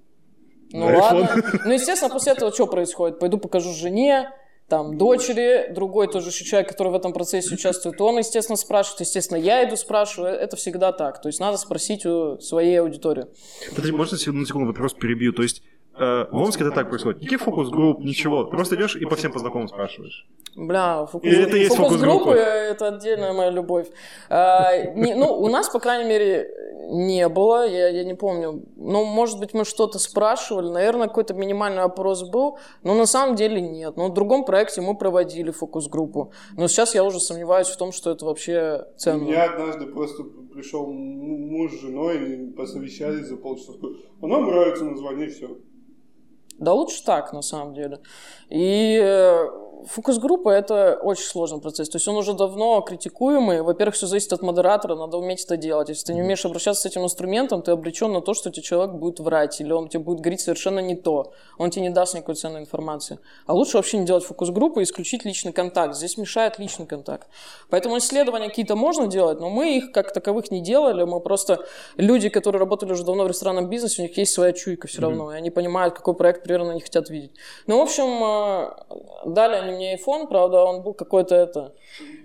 ну ладно. Ну, естественно, после этого что происходит? Пойду покажу жене, там, дочери, другой тоже еще человек, который в этом процессе <laughs> участвует, он, естественно, спрашивает, естественно, я иду спрашиваю, это всегда так. То есть надо спросить у своей аудитории. Подожди, можно на секунду вопрос перебью? То есть Э, в Омске это так происходит. Никаких фокус-групп, ничего. Ты просто идешь и по всем по знакомым спрашиваешь. Бля, фокус, это есть фокус-группы, это отдельная моя любовь. А, не, ну, у нас, по крайней мере, не было, я, я не помню. Ну, может быть, мы что-то спрашивали, наверное, какой-то минимальный опрос был, но на самом деле нет. Но в другом проекте мы проводили фокус-группу. Но сейчас я уже сомневаюсь в том, что это вообще ценно. Я однажды просто пришел муж с женой, они посовещались за полчаса. А нам нравится название, все. Да лучше так, на самом деле. И э, Фокус-группа – это очень сложный процесс. То есть он уже давно критикуемый. Во-первых, все зависит от модератора, надо уметь это делать. Если ты не умеешь обращаться с этим инструментом, ты обречен на то, что тебе человек будет врать, или он тебе будет говорить совершенно не то. Он тебе не даст никакой ценной информации. А лучше вообще не делать фокус-группу и исключить личный контакт. Здесь мешает личный контакт. Поэтому исследования какие-то можно делать, но мы их как таковых не делали. Мы просто люди, которые работали уже давно в ресторанном бизнесе, у них есть своя чуйка все равно. Mm-hmm. И они понимают, какой проект примерно они хотят видеть. Ну, в общем, э, далее они мне iPhone, правда, он был какой-то это...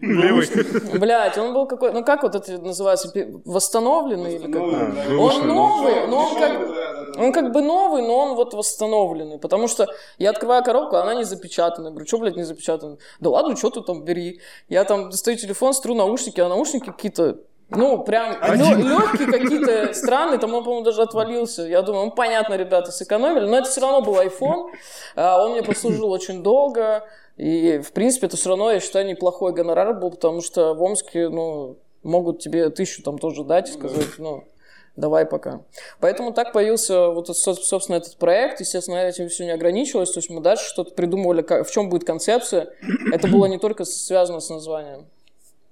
Левый. <laughs> Блять, он был какой... Ну, как вот это называется? Восстановленный? или как? Он новый, но он как... Он как бы новый, но он вот восстановленный. Потому что я открываю коробку, а она не запечатана. Говорю, что, блядь, не запечатана? Да ладно, что ты там бери. Я там достаю телефон, стру наушники, а наушники какие-то ну, прям легкие какие-то страны, там он, по-моему, даже отвалился. Я думаю, ну, понятно, ребята сэкономили, но это все равно был iPhone. А, он мне послужил очень долго. И, в принципе, это все равно, я считаю, неплохой гонорар был, потому что в Омске, ну, могут тебе тысячу там тоже дать и сказать, ну, давай пока. Поэтому так появился вот, собственно, этот проект. Естественно, этим все не ограничилось. То есть мы дальше что-то придумывали, как, в чем будет концепция. Это было не только связано с названием.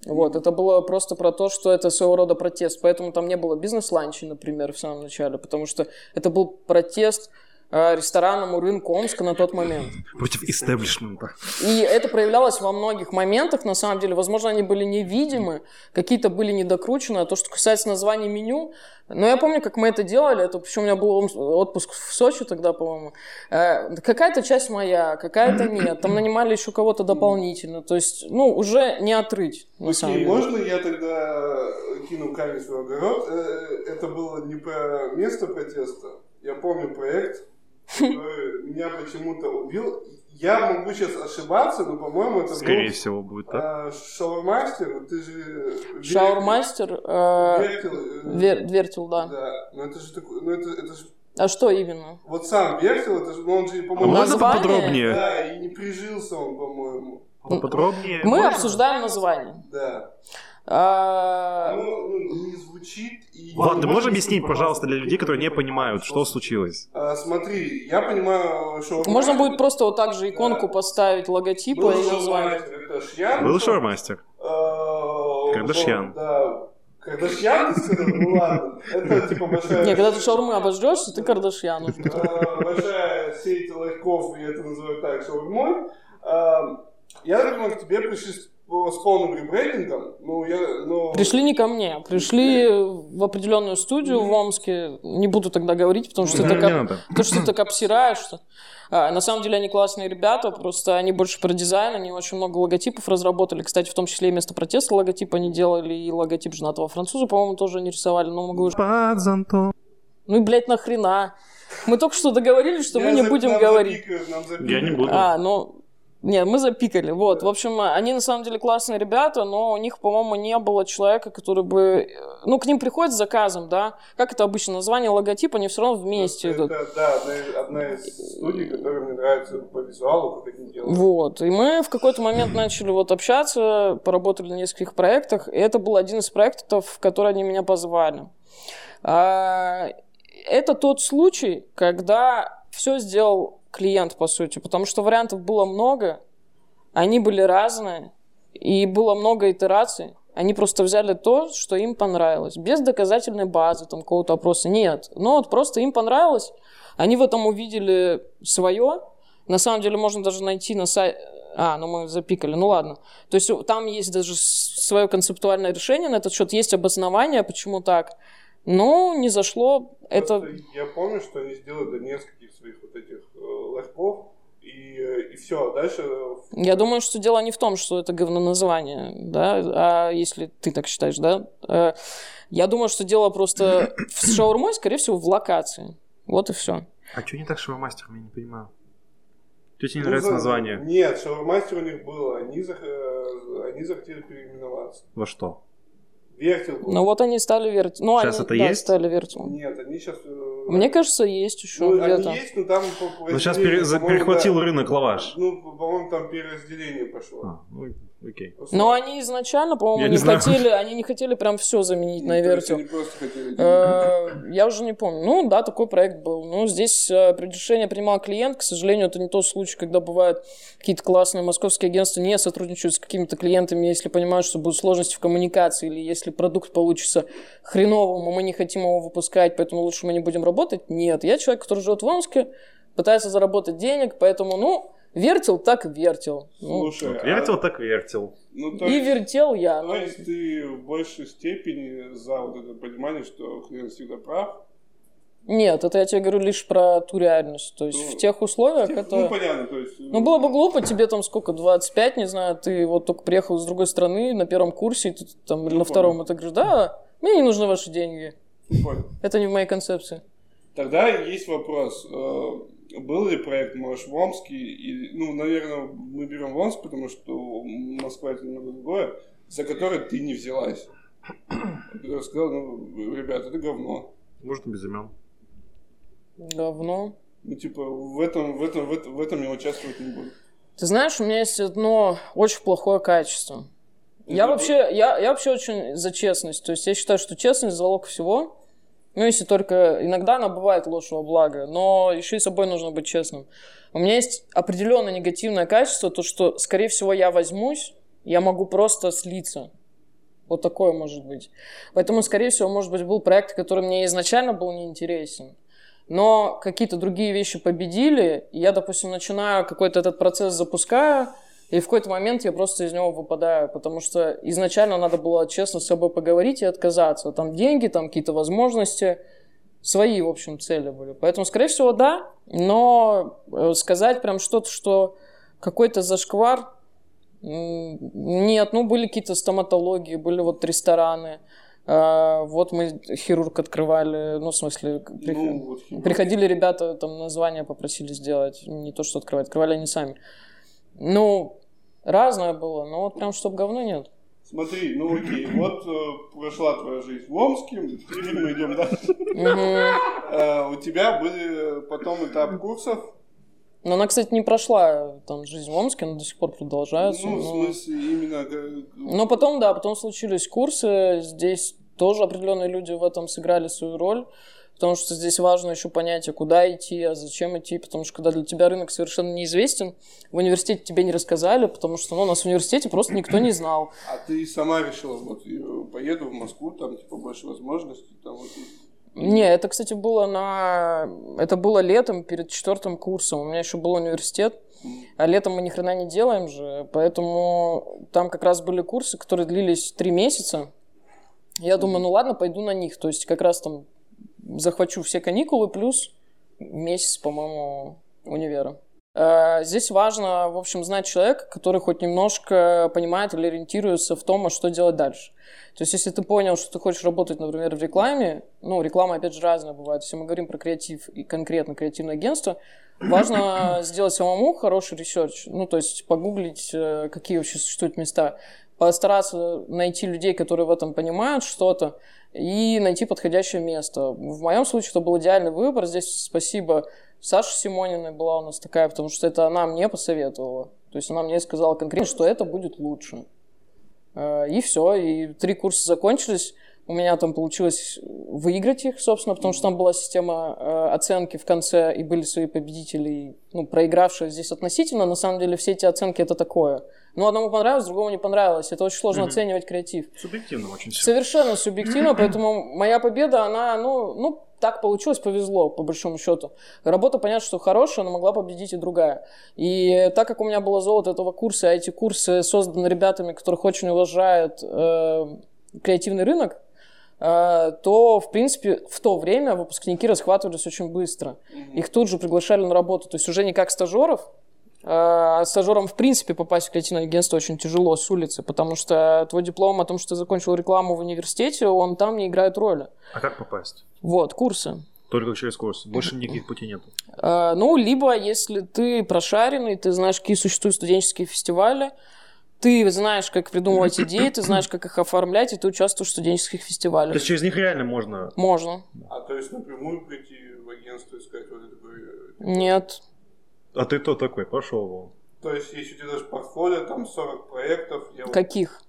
Вот, это было просто про то, что это своего рода протест. Поэтому там не было бизнес-ланчи, например, в самом начале, потому что это был протест ресторанному рынку Омска на тот момент. Против истеблишмента. И это проявлялось во многих моментах, на самом деле. Возможно, они были невидимы, какие-то были недокручены. А то, что касается названия меню, но я помню, как мы это делали, это, причем у меня был отпуск в Сочи тогда, по-моему. Э, какая-то часть моя, какая-то <clears throat> нет. Там нанимали еще кого-то дополнительно. То есть, ну, уже не отрыть, на Окей, самом деле. можно я тогда кину камень в огород? Э, это было не про место протеста. Я помню проект, меня почему-то убил. Я могу сейчас ошибаться, но, по-моему, это Скорее был, всего, будет так. А, шаурмастер, ты же... Шаурмастер, э, Вертел, э, вер, вертел, да. Да, но это же такой, ну это, это же... А что именно? Вот сам Вертел, это же, ну он же, А по-моему... можно Название? поподробнее? Да, и не прижился он, по-моему. Поподробнее? Мы можно? обсуждаем название. Да. А, Оно ну, не звучит и... Влад, ты можешь объяснить, пожалуйста, для людей, которые не понимают, что случилось? А, смотри, я понимаю, что... Можно будет просто вот так же иконку поставить логотипа Был и название. шоумастер. Был шоурмастер. А, Кардашьян. Да. Кардашьян? Ну ладно. Это типа большая... Не, когда ты шаурмы обожрешься, ты Кардашьян. уже. А, Большая сеть лайков, я это называю так, шаурмой. Я думаю, к тебе пришли с с полным ребрендингом. Ну, я... Ну... Пришли не ко мне, пришли в определенную студию в Омске. Не буду тогда говорить, потому что ты так, надо. потому что ты так обсираешь. Что... А, на самом деле они классные ребята, просто они больше про дизайн, они очень много логотипов разработали. Кстати, в том числе и место протеста логотип они делали, и логотип женатого француза, по-моему, тоже они рисовали, но могу... Под зонтом. Ну и, блядь, нахрена? Мы только что договорились, что мы не будем говорить. запикают, нам запикают. Я не буду. А, ну, не, мы запикали, вот. В общем, они на самом деле классные ребята, но у них, по-моему, не было человека, который бы... Ну, к ним приходят с заказом, да? Как это обычно? Название, логотип, они все равно вместе идут. Это, да, одна из, одна из студий, которая мне нравится по визуалу, как они делают. Вот. И мы в какой-то момент начали вот общаться, поработали на нескольких проектах, и это был один из проектов, в который они меня позвали. А, Это тот случай, когда все сделал клиент, по сути, потому что вариантов было много, они были разные, и было много итераций. Они просто взяли то, что им понравилось, без доказательной базы, там, какого-то опроса. Нет. Но вот просто им понравилось, они в этом увидели свое. На самом деле можно даже найти на сайте... А, ну мы запикали, ну ладно. То есть там есть даже свое концептуальное решение на этот счет, есть обоснование, почему так. Но не зашло. Это... Просто Я помню, что они сделали нескольких своих вот этих э, лайфов, и, э, и все, дальше... э, Я думаю, что дело не в том, что это говноназвание, да, а если ты так считаешь, да. Э, Я думаю, что дело просто <coughs> с шаурмой, скорее всего, в локации. Вот и все. А что не так с шаурмастером, я не понимаю. Тебе не ну, нравится за- название? Нет, шаурмастер у них было, они, зах- э, они захотели переименоваться. Во что? Вертел был. Ну вот они стали верть. Ну, Сейчас они, это да, есть? стали верть. Нет, они сейчас... Мне кажется, есть еще ну, где-то. они есть, но там... Ну сейчас разделению, пере- перехватил да. рынок лаваш. Ну, по-моему, там переразделение пошло. А, ну, окей. Но они изначально, по-моему, Я не, не хотели, они не хотели прям все заменить на Ну, просто хотели... Э, Я уже не помню. Ну, да, такой проект был. Ну, здесь э, решение принимал клиент. К сожалению, это не тот случай, когда бывают какие-то классные московские агентства не сотрудничают с какими-то клиентами, если понимают, что будут сложности в коммуникации, или если продукт получится хреновым, и мы не хотим его выпускать, поэтому лучше мы не будем работать. Нет, я человек, который живет в Омске, пытается заработать денег, поэтому, ну, вертел так вертел. Ну, Слушай, Вот а- вертел так вертел. ну, то и вертел я. То ну, есть ты в большей степени за вот это понимание, что клиент всегда прав? Нет, это я тебе говорю лишь про ту реальность. То есть Ну, в тех условиях Тех- это... Ну, понятно, то есть... Ну, было бы глупо, тебе там сколько, 25, не знаю, ты вот только приехал из другой страны на первом курсе, и ты там, или Ну, на втором, и ты говоришь, да, мне не нужны ваши деньги. Ну, понял. Это не в моей концепции. Тогда есть вопрос. э, Был ли проект, может, в Омске? И, ну, наверное, мы берем в Омск, потому что Москва это немного другое, за который ты не взялась. Который сказал, ну, ребят, это говно. Можно без имен. Говно. Ну, типа, в этом, в этом, в этом, в этом я участвовать не буду. Ты знаешь, у меня есть одно очень плохое качество. Я вообще, я, я вообще очень за честность. То есть я считаю, что честность залог всего. Ну, если только иногда она бывает ложь во благо, но еще и собой нужно быть честным. У меня есть определенное негативное качество, то, что, скорее всего, я возьмусь, я могу просто слиться. Вот такое может быть. Поэтому, скорее всего, может быть, был проект, который мне изначально был неинтересен. Но какие-то другие вещи победили, и я, допустим, начинаю какой-то этот процесс запускаю, и в какой-то момент я просто из него выпадаю, потому что изначально надо было честно с собой поговорить и отказаться. Там деньги, там какие-то возможности, свои, в общем, цели были. Поэтому, скорее всего, да, но э, сказать прям что-то, что какой-то зашквар, нет, ну были какие-то стоматологии, были вот рестораны, а, вот мы хирург открывали, ну, в смысле, при... ну, вот приходили ребята, там название попросили сделать, не то, что открывать, открывали они сами. Ну, разное было, но вот прям, чтобы говно нет. Смотри, ну окей, вот э, прошла твоя жизнь в Омске, теперь мы идем дальше. Э, у тебя были потом этап курсов. Но она, кстати, не прошла там жизнь в Омске, она до сих пор продолжается. Ну, в смысле, именно... Но потом, да, потом случились курсы, здесь тоже определенные люди в этом сыграли свою роль потому что здесь важно еще понять, а куда идти, а зачем идти, потому что когда для тебя рынок совершенно неизвестен, в университете тебе не рассказали, потому что ну, у нас в университете просто никто не знал. А ты сама решила, вот, поеду в Москву, там, типа, больше возможностей, там, вот, не, это, кстати, было на... Это было летом перед четвертым курсом. У меня еще был университет. А летом мы ни хрена не делаем же. Поэтому там как раз были курсы, которые длились три месяца. Я думаю, ну ладно, пойду на них. То есть как раз там захвачу все каникулы плюс месяц, по-моему, универа. Э, здесь важно, в общем, знать человека, который хоть немножко понимает или ориентируется в том, а что делать дальше. То есть, если ты понял, что ты хочешь работать, например, в рекламе, ну, реклама, опять же, разная бывает. Если мы говорим про креатив и конкретно креативное агентство, важно <coughs> сделать самому хороший research, ну, то есть погуглить, э, какие вообще существуют места, постараться найти людей, которые в этом понимают что-то, и найти подходящее место. В моем случае это был идеальный выбор. Здесь спасибо Саше Симониной была у нас такая, потому что это она мне посоветовала. То есть она мне сказала конкретно, что это будет лучше. Э, и все, и три курса закончились. У меня там получилось выиграть их, собственно, потому что там была система э, оценки в конце, и были свои победители, ну, проигравшие здесь относительно. На самом деле все эти оценки это такое. Ну, одному понравилось, другому не понравилось. Это очень сложно mm-hmm. оценивать креатив. Субъективно очень все. Совершенно субъективно, <laughs> поэтому моя победа, она, ну, ну, так получилось, повезло, по большому счету. Работа, понятно, что хорошая, но могла победить и другая. И так как у меня было золото этого курса, а эти курсы созданы ребятами, которых очень уважают э, креативный рынок, э, то, в принципе, в то время выпускники расхватывались очень быстро. Их тут же приглашали на работу. То есть уже не как стажеров, стажерам, в принципе, попасть в креативное агентство очень тяжело с улицы, потому что твой диплом о том, что ты закончил рекламу в университете, он там не играет роли. А как попасть? Вот, курсы. Только через курс. Больше никаких путей нет. А, ну, либо если ты прошаренный, ты знаешь, какие существуют студенческие фестивали, ты знаешь, как придумывать идеи, ты знаешь, как их оформлять, и ты участвуешь в студенческих фестивалях. То есть через них реально можно? Можно. А то есть напрямую прийти в агентство и сказать вот это... Нет. А ты кто такой? Пошел вон. То есть, если у тебя даже портфолио, там 40 проектов. Я Каких?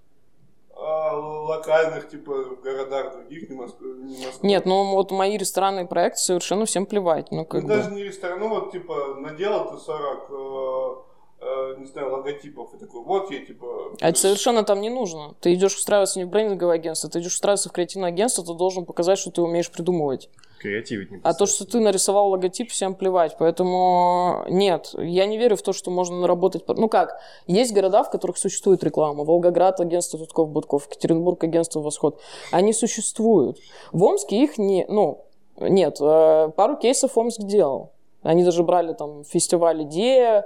А, локальных, типа, в городах других, не Москва. Не Москва. Нет, ну вот мои ресторанные проекты совершенно всем плевать. Ну, как ну, бы... даже не ресторан, ну вот, типа, наделал ты 40 Э, не знаю, логотипов и такой, вот я типа... А это совершенно там не нужно. Ты идешь устраиваться не в брендинговое агентство, ты идешь устраиваться в креативное агентство, ты должен показать, что ты умеешь придумывать. Креативить не А то, что ты нарисовал логотип, всем плевать. Поэтому нет, я не верю в то, что можно наработать... Ну как, есть города, в которых существует реклама. Волгоград, агентство Тутков, Будков, Екатеринбург, агентство Восход. Они существуют. В Омске их не... Ну, нет, э, пару кейсов Омск делал. Они даже брали там фестиваль «Идея»,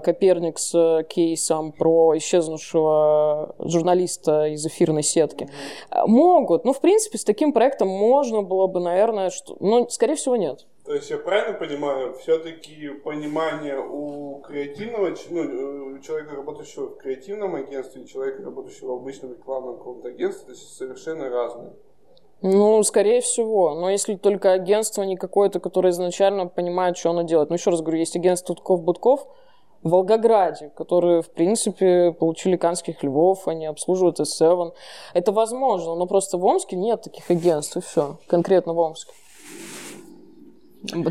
Коперник с э, кейсом про исчезнувшего журналиста из эфирной сетки. Э, могут. Ну, в принципе, с таким проектом можно было бы, наверное, что... но, скорее всего, нет. То есть я правильно понимаю, все-таки понимание у креативного, ну, у человека, работающего в креативном агентстве, и человека, работающего в обычном рекламном каком-то агентстве, это совершенно разные. Ну, скорее всего. Но если только агентство не какое-то, которое изначально понимает, что оно делает. Ну, еще раз говорю, есть агентство Тутков-Будков, в Волгограде, которые, в принципе, получили канских львов, они обслуживают S7. Это возможно, но просто в Омске нет таких агентств, и все. Конкретно в Омске.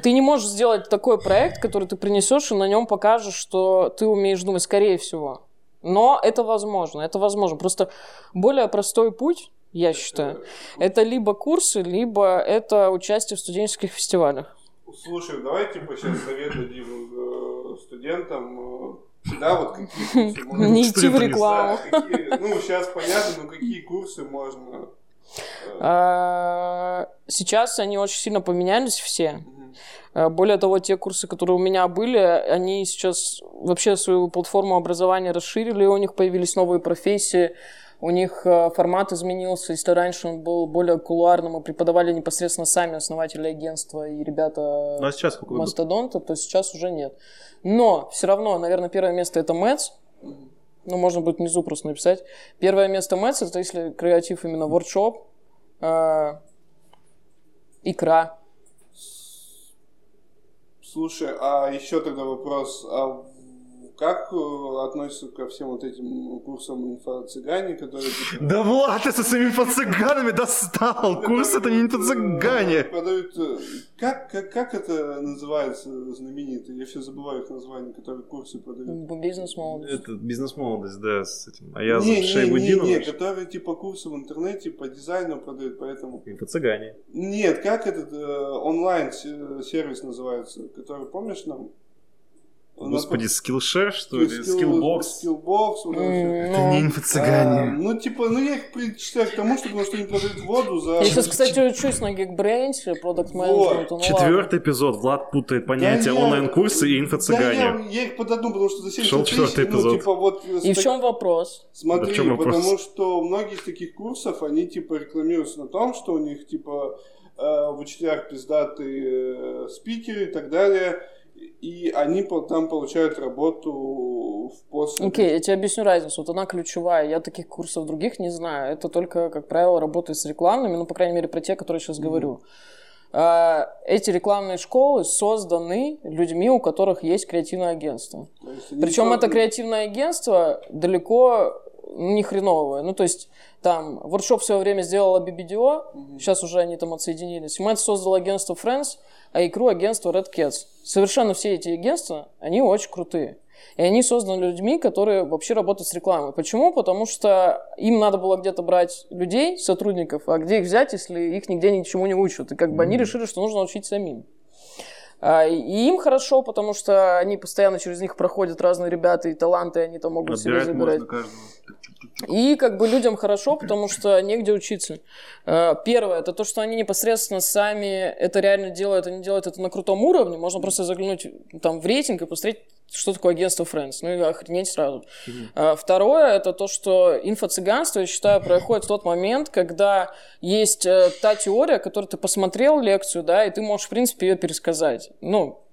Ты не можешь сделать такой проект, который ты принесешь и на нем покажешь, что ты умеешь думать, скорее всего. Но это возможно, это возможно. Просто более простой путь, я считаю, это либо курсы, либо это участие в студенческих фестивалях. Слушай, давай типа сейчас совет дадим студентам. Э, да, вот какие <laughs> курсы можно... Не идти в рекламу. Да, какие- ну, сейчас понятно, но какие курсы можно... А, Сейчас они очень сильно поменялись все. А, Более того, те курсы, которые у меня были, они сейчас вообще свою платформу образования расширили, у них появились новые профессии, у них э, формат изменился. Если раньше он был более кулуарным и преподавали непосредственно сами основатели агентства и ребята Ну а сейчас мастодонта, то сейчас уже нет. Но все равно, наверное, первое место это Мэтс. Ну, можно будет внизу просто написать. Первое место Мэтс, это если креатив именно воркшоп, э, икра. Слушай, а еще тогда вопрос, а в- как э, относятся ко всем вот этим курсам инфо-цыгане, которые... типа, Да Влад, ты со своими инфо-цыганами достал! Курс это не э, инфо-цыгане! Продают... э, Как, как, как это называется знаменитый? Я все забываю их название, которые курсы продают. Бизнес молодость. Это бизнес-молодость, да, с этим. А я не, не, не, Шайбудинов. не, которые типа курсы в интернете по дизайну продают, поэтому... Инфо-цыгане. Нет, как этот онлайн-сервис называется, который, помнишь нам? Господи, Skillshare, что ли? Skillbox. Skillbox, вот это ну, не А, инфо-цыгане. ну, типа, ну я их причисляю к тому, что, потому что они продают воду за... Я сейчас, кстати, учусь на Geekbrains, продукт менеджменту. Ну, ладно. Четвертый эпизод. Влад путает понятие Да я- онлайн-курсы и Да, инфо-цыгане. я, я их под одну, потому что за 70 Шел тысяч, четвертый ну, эпизод. типа, вот... И в чем вопрос? Смотри, Да в чем вопрос? потому что многие из таких курсов, они типа рекламируются на том, что у них типа э, в учителях пиздатые э, спикеры и так далее, и они там получают работу в после... Окей, я тебе объясню разницу. Вот она ключевая. Я таких курсов других не знаю. Это только, как правило, работает с рекламными, ну, по крайней мере, про те, которые я сейчас говорю. А, Эти рекламные школы созданы людьми, у которых есть креативное агентство. Причем это креативное агентство далеко не хреновое. Ну, то есть, там, воркшоп в свое время сделала BBDO, сейчас уже они там отсоединились. Мэтт создал агентство Friends, а икру агентство Red Cats. Совершенно все эти агентства, они очень крутые. И они созданы людьми, которые вообще работают с рекламой. Почему? Потому что им надо было где-то брать людей, сотрудников, а где их взять, если их нигде ничему не учат. И как бы они решили, что нужно учить самим. А, И им хорошо, потому что они постоянно через них проходят разные ребята и таланты, и они там могут себе Отбирать забирать. можно каждого. И как бы людям хорошо, потому что негде учиться. Э, Первое, это то, что они непосредственно сами это реально делают, они делают это на крутом уровне. Можно просто заглянуть там в рейтинг и посмотреть, что такое агентство Friends. Ну и охренеть сразу. А Второе, это то, что инфо-цыганство, я считаю, происходит в тот момент, когда есть э, та теория, которую ты посмотрел лекцию, да, и ты можешь, в принципе, ее пересказать. Ну,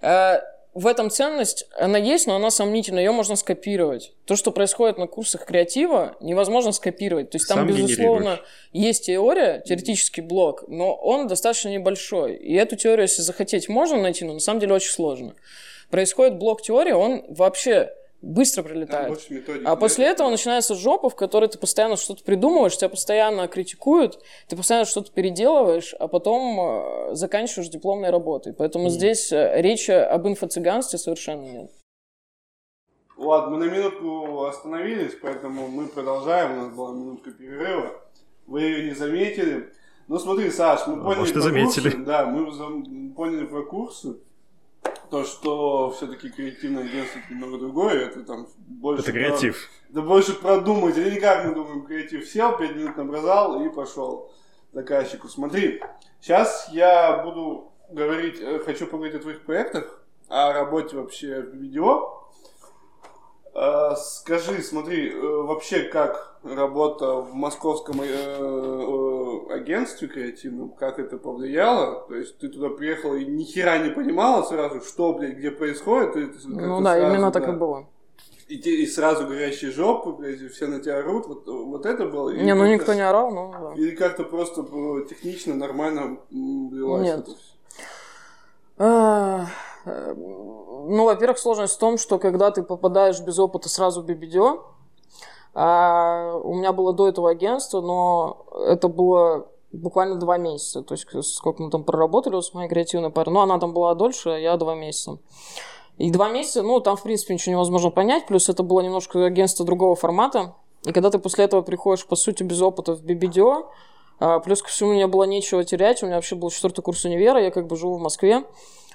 э, в этом ценность, она есть, но она сомнительна, ее можно скопировать. То, что происходит на курсах креатива, невозможно скопировать. То есть там, Сам безусловно, генерируешь. есть теория, теоретический блок, но он достаточно небольшой. И эту теорию, если захотеть, можно найти, но на самом деле очень сложно. Происходит блок теории, он вообще быстро методики А нет. после этого начинается жопа, в которой ты постоянно что-то придумываешь, тебя постоянно критикуют, ты постоянно что-то переделываешь, а потом э, заканчиваешь дипломной работой. Поэтому здесь э, речи об инфо-цыганстве совершенно нет. Ладно, мы на минутку остановились, поэтому мы продолжаем. У нас была минутка перерыва. Вы ее не заметили. Ну смотри, Саш, мы А, поняли может, про заметили. курсы. Да, мы поняли про курсы. То, что все-таки креативное агентство это немного другое, это там больше... Это про- креатив. Да больше продумать. Или не как мы думаем, креатив сел, 5 минут набросал и пошел заказчику. Смотри, сейчас я буду говорить, э, хочу поговорить о твоих проектах, о работе вообще в видео. Э, Скажи, смотри, э, вообще как работа в московском э, э, агентстве креативном, как это повлияло? То есть ты туда приехала и ни хера не понимала сразу, что, блядь, где происходит? Ну да, сразу, именно так да. и было. И, те- и сразу горящие жопы, блядь, и все на тебя орут, вот, вот это было? Или Не, ну никто не орал, ну да. Или как-то просто технично, нормально м, влилось Нет. это всё? Ну, во-первых, сложность в том, что когда ты попадаешь без опыта сразу в BBDO, а у меня было до этого агентство, но это было буквально два месяца. То есть сколько мы там проработали с моей креативной парой. Ну, она там была дольше, а я два месяца. И два месяца, ну, там, в принципе, ничего невозможно понять. Плюс это было немножко агентство другого формата. И когда ты после этого приходишь, по сути, без опыта в BBDO, а, плюс ко всему у меня было нечего терять. У меня вообще был четвертый курс универа, я как бы живу в Москве.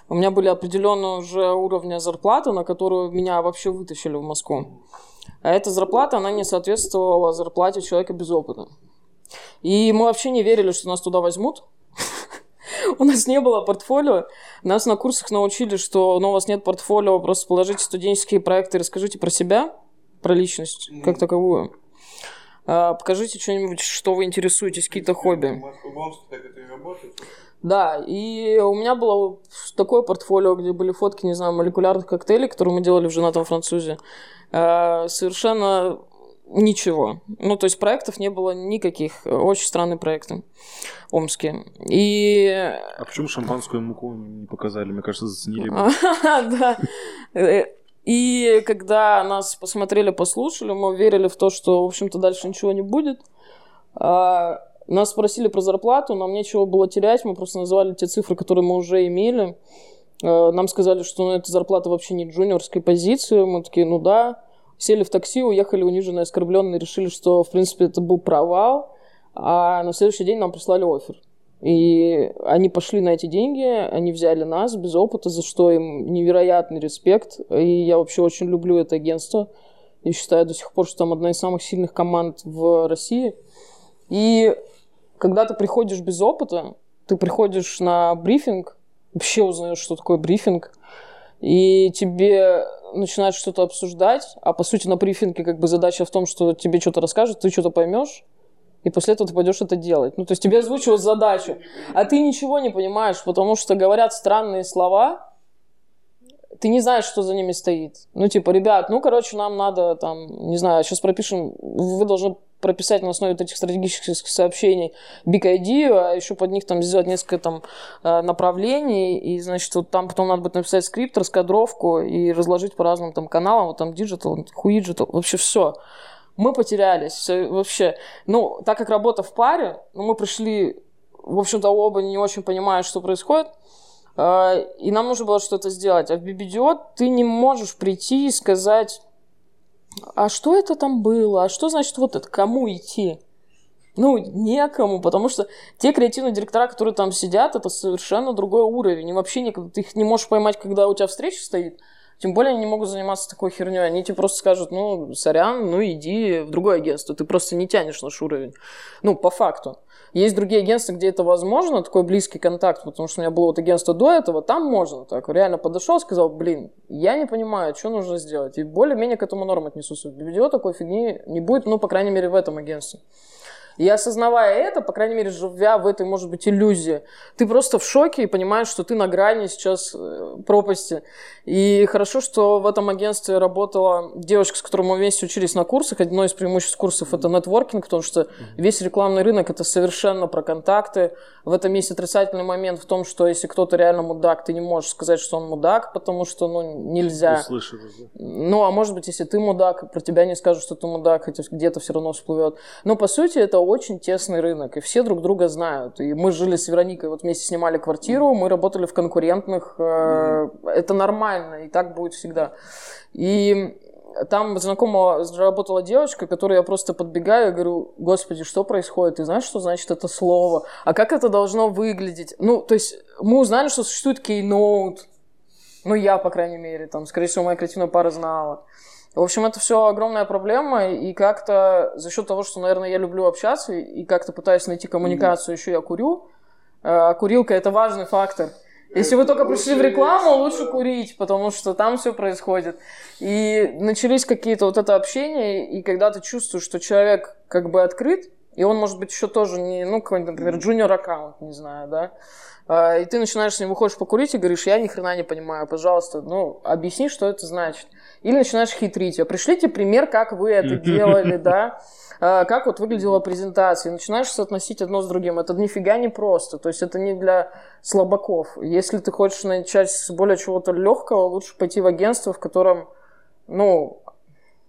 У меня были определенные уже уровня зарплаты, на которую меня вообще вытащили в Москву. А эта зарплата, она не соответствовала зарплате человека без опыта. И мы вообще не верили, что нас туда возьмут. <laughs> У нас не было портфолио. Нас на курсах научили, что ну, у вас нет портфолио, просто положите студенческие проекты, расскажите про себя, про личность как таковую. А, покажите что-нибудь, что вы интересуетесь, какие-то хобби. Да, и у меня было такое портфолио, где были фотки, не знаю, молекулярных коктейлей, которые мы делали в «Женатом французе». А, совершенно ничего. Ну, то есть проектов не было никаких. Очень странные проекты омские. И... А почему шампанскую муку не показали? Мне кажется, заценили бы. <laughs> Да. И когда нас посмотрели, послушали, мы верили в то, что, в общем-то, дальше ничего не будет. А, нас спросили про зарплату, нам нечего было терять, мы просто назвали те цифры, которые мы уже имели. А, нам сказали, что ну, эта зарплата вообще не джуниорской позиции. Мы такие, ну да. Сели в такси, уехали униженные, оскорбленные, решили, что, в принципе, это был провал. А на следующий день нам прислали офер. И они пошли на эти деньги, они взяли нас без опыта, за что им невероятный респект. И я вообще очень люблю это агентство. И считаю до сих пор, что там одна из самых сильных команд в России. И когда ты приходишь без опыта, ты приходишь на брифинг, вообще узнаешь, что такое брифинг, и тебе начинают что-то обсуждать, а по сути на брифинге как бы задача в том, что тебе что-то расскажут, ты что-то поймешь, и после этого ты пойдешь это делать. Ну, то есть тебе озвучивают задачу, а ты ничего не понимаешь, потому что говорят странные слова, ты не знаешь, что за ними стоит. Ну, типа, ребят, ну, короче, нам надо там, не знаю, сейчас пропишем, вы должны прописать на основе вот этих стратегических сообщений big idea, а еще под них там сделать несколько там э, направлений, и, значит, вот там потом надо будет написать скрипт, раскадровку и разложить по разным там каналам, вот там digital, хуиджитал, вообще все. Мы потерялись все, вообще. Ну, так как работа в паре, ну, мы пришли, в общем-то, оба не очень понимая, что происходит, э, и нам нужно было что-то сделать. А в BBDO ты не можешь прийти и сказать, а что это там было, а что значит вот это, кому идти? Ну, некому, потому что те креативные директора, которые там сидят, это совершенно другой уровень. И вообще никогда, ты их не можешь поймать, когда у тебя встреча стоит. Тем более они не могут заниматься такой херней. Они тебе просто скажут, ну, сорян, ну иди в другое агентство. Ты просто не тянешь наш уровень. Ну, по факту. Есть другие агентства, где это возможно, такой близкий контакт, потому что у меня было вот агентство до этого, там можно так. Реально подошел, сказал, блин, я не понимаю, что нужно сделать. И более-менее к этому норм отнесусь. Видео такой фигни не будет, ну, по крайней мере, в этом агентстве. И осознавая это, по крайней мере, живя в этой, может быть, иллюзии, ты просто в шоке и понимаешь, что ты на грани сейчас э, пропасти. И хорошо, что в этом агентстве работала девочка, с которой мы вместе учились на курсах. Одно из преимуществ курсов – это нетворкинг, потому что весь рекламный рынок – это совершенно про контакты. В этом есть отрицательный момент в том, что если кто-то реально мудак, ты не можешь сказать, что он мудак, потому что ну, нельзя. Услышали. Ну, а может быть, если ты мудак, про тебя не скажут, что ты мудак, хотя где-то все равно всплывет. Но, по сути, это очень тесный рынок, и все друг друга знают. И мы жили с Вероникой, вот вместе снимали квартиру, мы работали в конкурентных. Э, это нормально, и так будет всегда. И там знакомая работала девочка, которой я просто подбегаю и говорю, господи, что происходит? Ты знаешь, что значит это слово? А как это должно выглядеть? Ну, то есть мы узнали, что существует кейноут. Ну, я, по крайней мере, там, скорее всего, моя креативная пара знала. В общем, это все огромная проблема, и как-то за счет того, что, наверное, я люблю общаться, и как-то пытаюсь найти коммуникацию, еще я курю. А курилка – это важный фактор. Если вы только пришли в рекламу, лучше курить, потому что там все происходит. И начались какие-то вот это общение, и когда ты чувствуешь, что человек как бы открыт, и он может быть еще тоже не, ну, какой-нибудь, например, junior аккаунт, не знаю, да, и ты начинаешь с ним, выходишь покурить и говоришь, я ни хрена не понимаю, пожалуйста, ну, объясни, что это значит. Или начинаешь хитрить. А пришлите пример, как вы это делали, да? А, как вот выглядела презентация, и начинаешь соотносить одно с другим. Это нифига не просто, то есть это не для слабаков. Если ты хочешь начать с более чего-то легкого, лучше пойти в агентство, в котором, ну,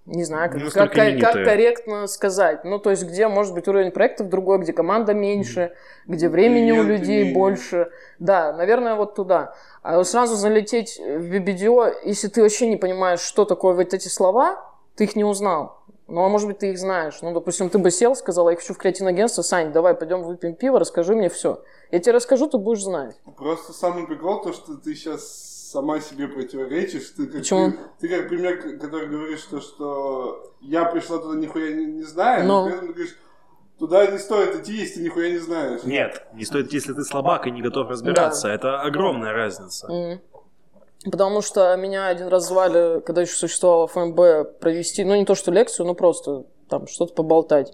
не знаю, как, как, как, корректно сказать. Ну, то есть, где может быть уровень проектов другой, где команда меньше, где времени у людей менее. больше. Да, наверное, вот туда. А сразу залететь в BBDO, если ты вообще не понимаешь, что такое вот эти слова, ты их не узнал. Ну, а может быть, ты их знаешь. Ну, допустим, ты бы сел, сказал, я хочу в креативное агентство, Сань, давай пойдем выпьем пиво, расскажи мне все. Я тебе расскажу, ты будешь знать. Просто самый прикол то, что ты сейчас сама себе противоречишь. Ты как, Почему? Ты, ты как пример, который говоришь, что, что я пришла туда нихуя не, не знаю, но, но при этом говоришь, Туда не стоит идти, если ты нихуя не знаешь. Нет, не стоит идти, если ты слабак и не готов разбираться. Да. Это огромная разница. Mm. Потому что меня один раз звали, когда еще существовало ФМБ, провести, ну не то что лекцию, но просто там что-то поболтать.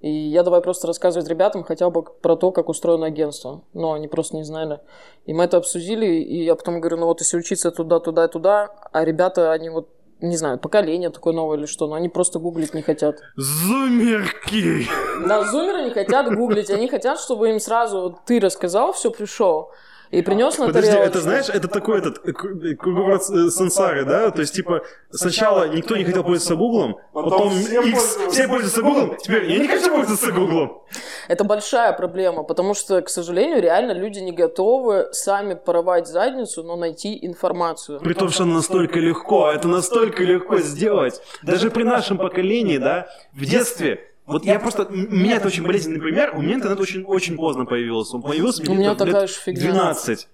И я давай просто рассказывать ребятам хотя бы про то, как устроено агентство. Но они просто не знали. И мы это обсудили, и я потом говорю, ну вот если учиться туда, туда туда, а ребята, они вот не знаю, поколение такое новое или что, но они просто гуглить не хотят. Зумерки! Да, зумеры не хотят гуглить, они хотят, чтобы им сразу ты рассказал, все пришел и принес на Подожди, это знаешь, это такой этот э, э, круговорот э, сансары, да? То есть, типа, сначала никто не хотел пользоваться Гуглом, потом все, все пользуются Гуглом, теперь я не хочу пользоваться Гуглом. Это большая проблема, потому что, к сожалению, реально люди не готовы сами порвать задницу, но найти информацию. При том, что настолько легко, это настолько легко сделать. Даже при нашем поколении, да, в детстве вот я просто, меня это очень болезненный пример, у меня интернет очень, очень поздно появился. Он появился у меня такая же фигня. 12.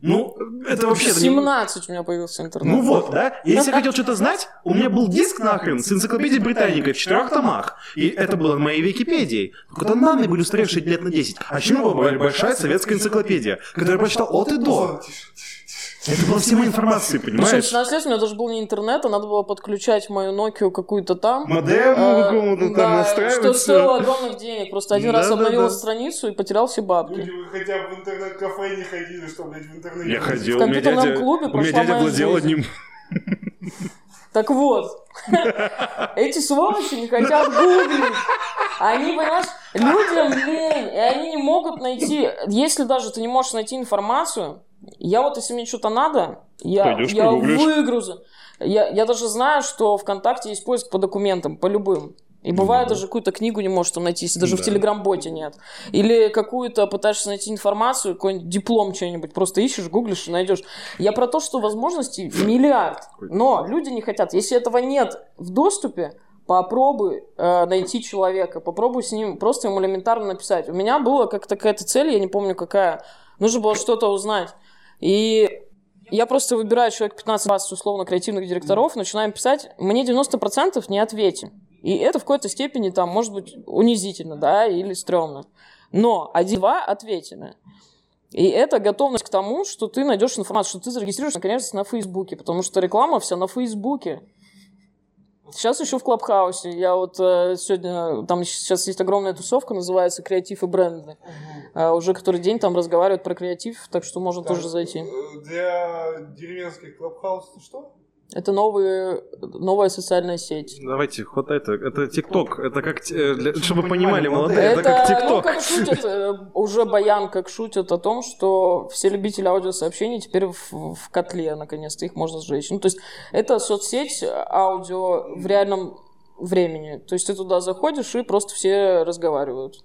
Ну, это вообще... 17 у меня появился интернет. Ну вот, да? Если я <laughs> хотел что-то знать, у меня был диск нахрен с энциклопедией Британика в четырех томах. И это было моей Википедией. Только данные были устаревшие лет на 10. А еще была большая советская энциклопедия, которую я прочитал от и до. Это была всема информация, понимаешь? Причем 16 лет у меня даже был не интернет, а надо было подключать мою Nokia какую-то там. Модем а, какому-то там да, настраивать. что стоило огромных денег. Просто один да, раз да, обновил да. страницу и потерял все бабки. Люди, вы хотя бы в интернет-кафе не ходили, чтобы блядь, в интернете... Я ходил, в компьютерном дядя, клубе У меня дядя владел одним. Так вот, <laughs> эти сволочи не хотят гуглить. Они, понимаешь, людям лень, и они не могут найти, если даже ты не можешь найти информацию, я вот, если мне что-то надо, я, я выгрузу. Я, я даже знаю, что ВКонтакте есть поиск по документам, по любым. И бывает, даже какую-то книгу не можешь там найти, если даже да. в Телеграм-боте нет. Или какую-то пытаешься найти информацию, какой-нибудь диплом что-нибудь, просто ищешь, гуглишь и найдешь. Я про то, что возможностей миллиард. Но люди не хотят. Если этого нет в доступе, попробуй э, найти человека, попробуй с ним просто ему элементарно написать. У меня была как какая-то цель, я не помню какая. Нужно было что-то узнать. И я просто выбираю человек 15-20 условно креативных директоров, начинаем писать, мне 90% не ответим. И это в какой-то степени там может быть унизительно, да, или стрёмно. Но один-два ответены. И это готовность к тому, что ты найдешь информацию, что ты зарегистрируешь наконец на Фейсбуке, потому что реклама вся на Фейсбуке. Сейчас еще в Клабхаусе. Я вот э, сегодня, там сейчас есть огромная тусовка, называется «Креатив и бренды». Угу. А уже который день там разговаривают про креатив, так что можно так, тоже зайти. Э, для деревенских Клабхаус что? Это новые, новая социальная сеть. Давайте, вот это, это ТикТок, это как, э, для, чтобы вы понимали, молодые, это, это как ТикТок. Ну, как шутят, э, уже Баян как шутят о том, что все любители аудиосообщений теперь в, в котле, наконец-то, их можно сжечь. Ну, то есть, это соцсеть аудио в реальном времени. То есть, ты туда заходишь, и просто все разговаривают.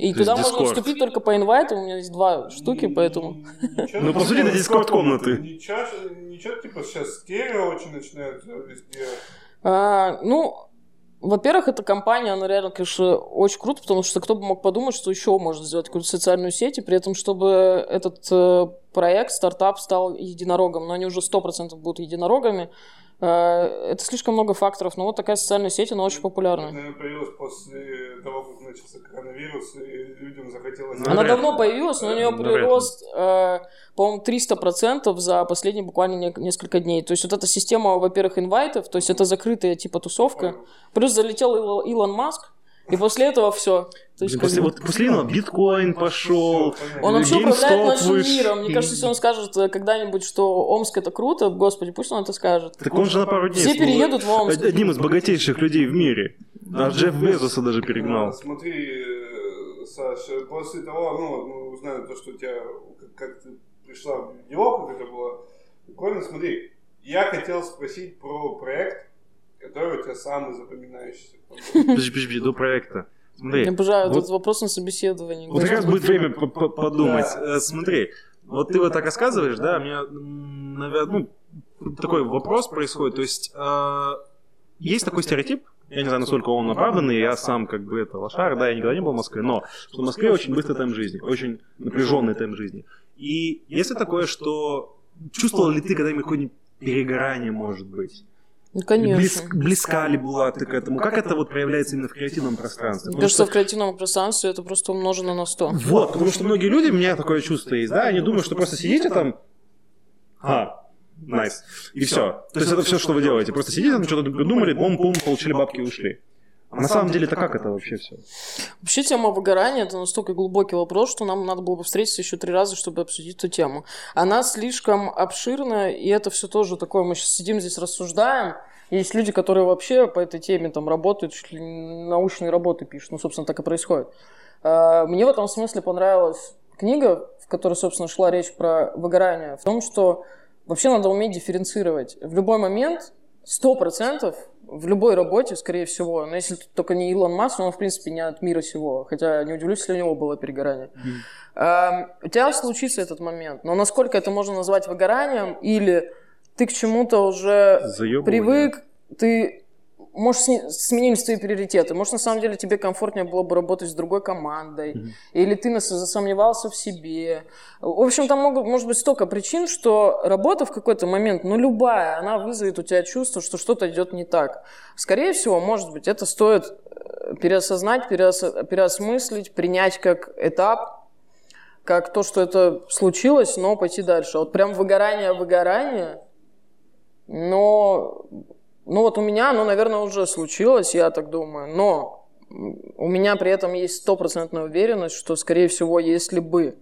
И То туда можно вступить только по инвайту, у меня есть два штуки, поэтому... Ну, по сути, это дискорд комнаты. Ничего, типа, сейчас стерео очень начинают везде. А, ну, во-первых, эта компания, она реально, конечно, очень круто, потому что кто бы мог подумать, что еще можно сделать какую-то социальную сеть, и при этом, чтобы этот э, проект, стартап стал единорогом, но они уже 100% будут единорогами, Э, это слишком много факторов, но вот такая социальная сеть, она очень популярна. Она появилась после того, как начался коронавирус, и людям захотелось... Она давно появилась, но у нее прирост, э, по-моему, 300% за последние буквально несколько дней. То есть вот эта система, во-первых, инвайтов, то есть это закрытая типа тусовка. Плюс залетел Илон Маск, И после этого все. То есть, после, вот, после этого биткоин пошел, Он вообще управляет нашим выш... миром. Мне кажется, если он скажет э, когда-нибудь, что Омск это круто, господи, пусть он это скажет. Так он же на пару дней Все переедут в Омск. Одним из богатейших людей в мире. А Джефф Безоса даже перегнал. Смотри, э, Саша, после того, ну, мы узнали то, что у тебя, как ты пришла в него, как это было, прикольно, смотри, я хотел спросить про проект, который у тебя самый запоминающийся. <laughs> Подожди, подожди, до проекта. Смотри, Я обожаю вот, этот вопрос на собеседовании. Вот как раз будет время подумать. Да. Э, смотри, вот ты вот так рассказываешь, да, у меня, наверное, ну, такой вопрос происходит. То есть, э, есть такой стереотип, я не знаю, насколько он оправданный, я сам как бы это лошар, да, я никогда не был в Москве, но что в Москве очень быстрый темп жизни, очень напряженный темп жизни. И если такое, что чувствовал ли ты когда-нибудь какое-нибудь перегорание, может быть? Ну, конечно. Близ, близка ли была ты к этому? Как это вот проявляется именно в креативном пространстве? Мне кажется, что... в креативном пространстве это просто умножено на 100. Вот, потому что многие люди, у меня такое чувство есть, да, они думают, что просто сидите там, а, найс, nice. и все. То есть это все, что вы делаете. Просто сидите там, что-то придумали, бум-бум, получили бабки и ушли. А на самом деле это как это вообще все? Вообще тема выгорания это настолько глубокий вопрос, что нам надо было бы встретиться еще три раза, чтобы обсудить эту тему. Она слишком обширная, и это все тоже такое, мы сейчас сидим здесь рассуждаем, есть люди, которые вообще по этой теме там работают, научные работы пишут. Ну, собственно, так и происходит. А, мне в этом смысле понравилась книга, в которой, собственно, шла речь про выгорание, в том, что вообще надо уметь дифференцировать. В любой момент, сто процентов, в любой работе, скорее всего, но если только не Илон Маск, он, в принципе, не от мира сего, хотя не удивлюсь, если у него было перегорание. Mm. у тебя случится этот момент, но насколько это можно назвать выгоранием или ты к чему-то уже привык, ты может, сменились твои приоритеты. Может, на самом деле тебе комфортнее было бы работать с другой командой. Mm-hmm. Или ты засомневался в себе. В общем, там могут, может быть столько причин, что работа в какой-то момент, ну, любая, она вызовет у тебя чувство, что что-то идет не так. Скорее всего, может быть, это стоит э, переосознать, переос... переосмыслить, принять как этап, как то, что это случилось, но пойти дальше. Вот прям выгорание, выгорание, но ну вот у меня оно, наверное, уже случилось, я так думаю, но у меня при этом есть стопроцентная уверенность, что, скорее всего, если бы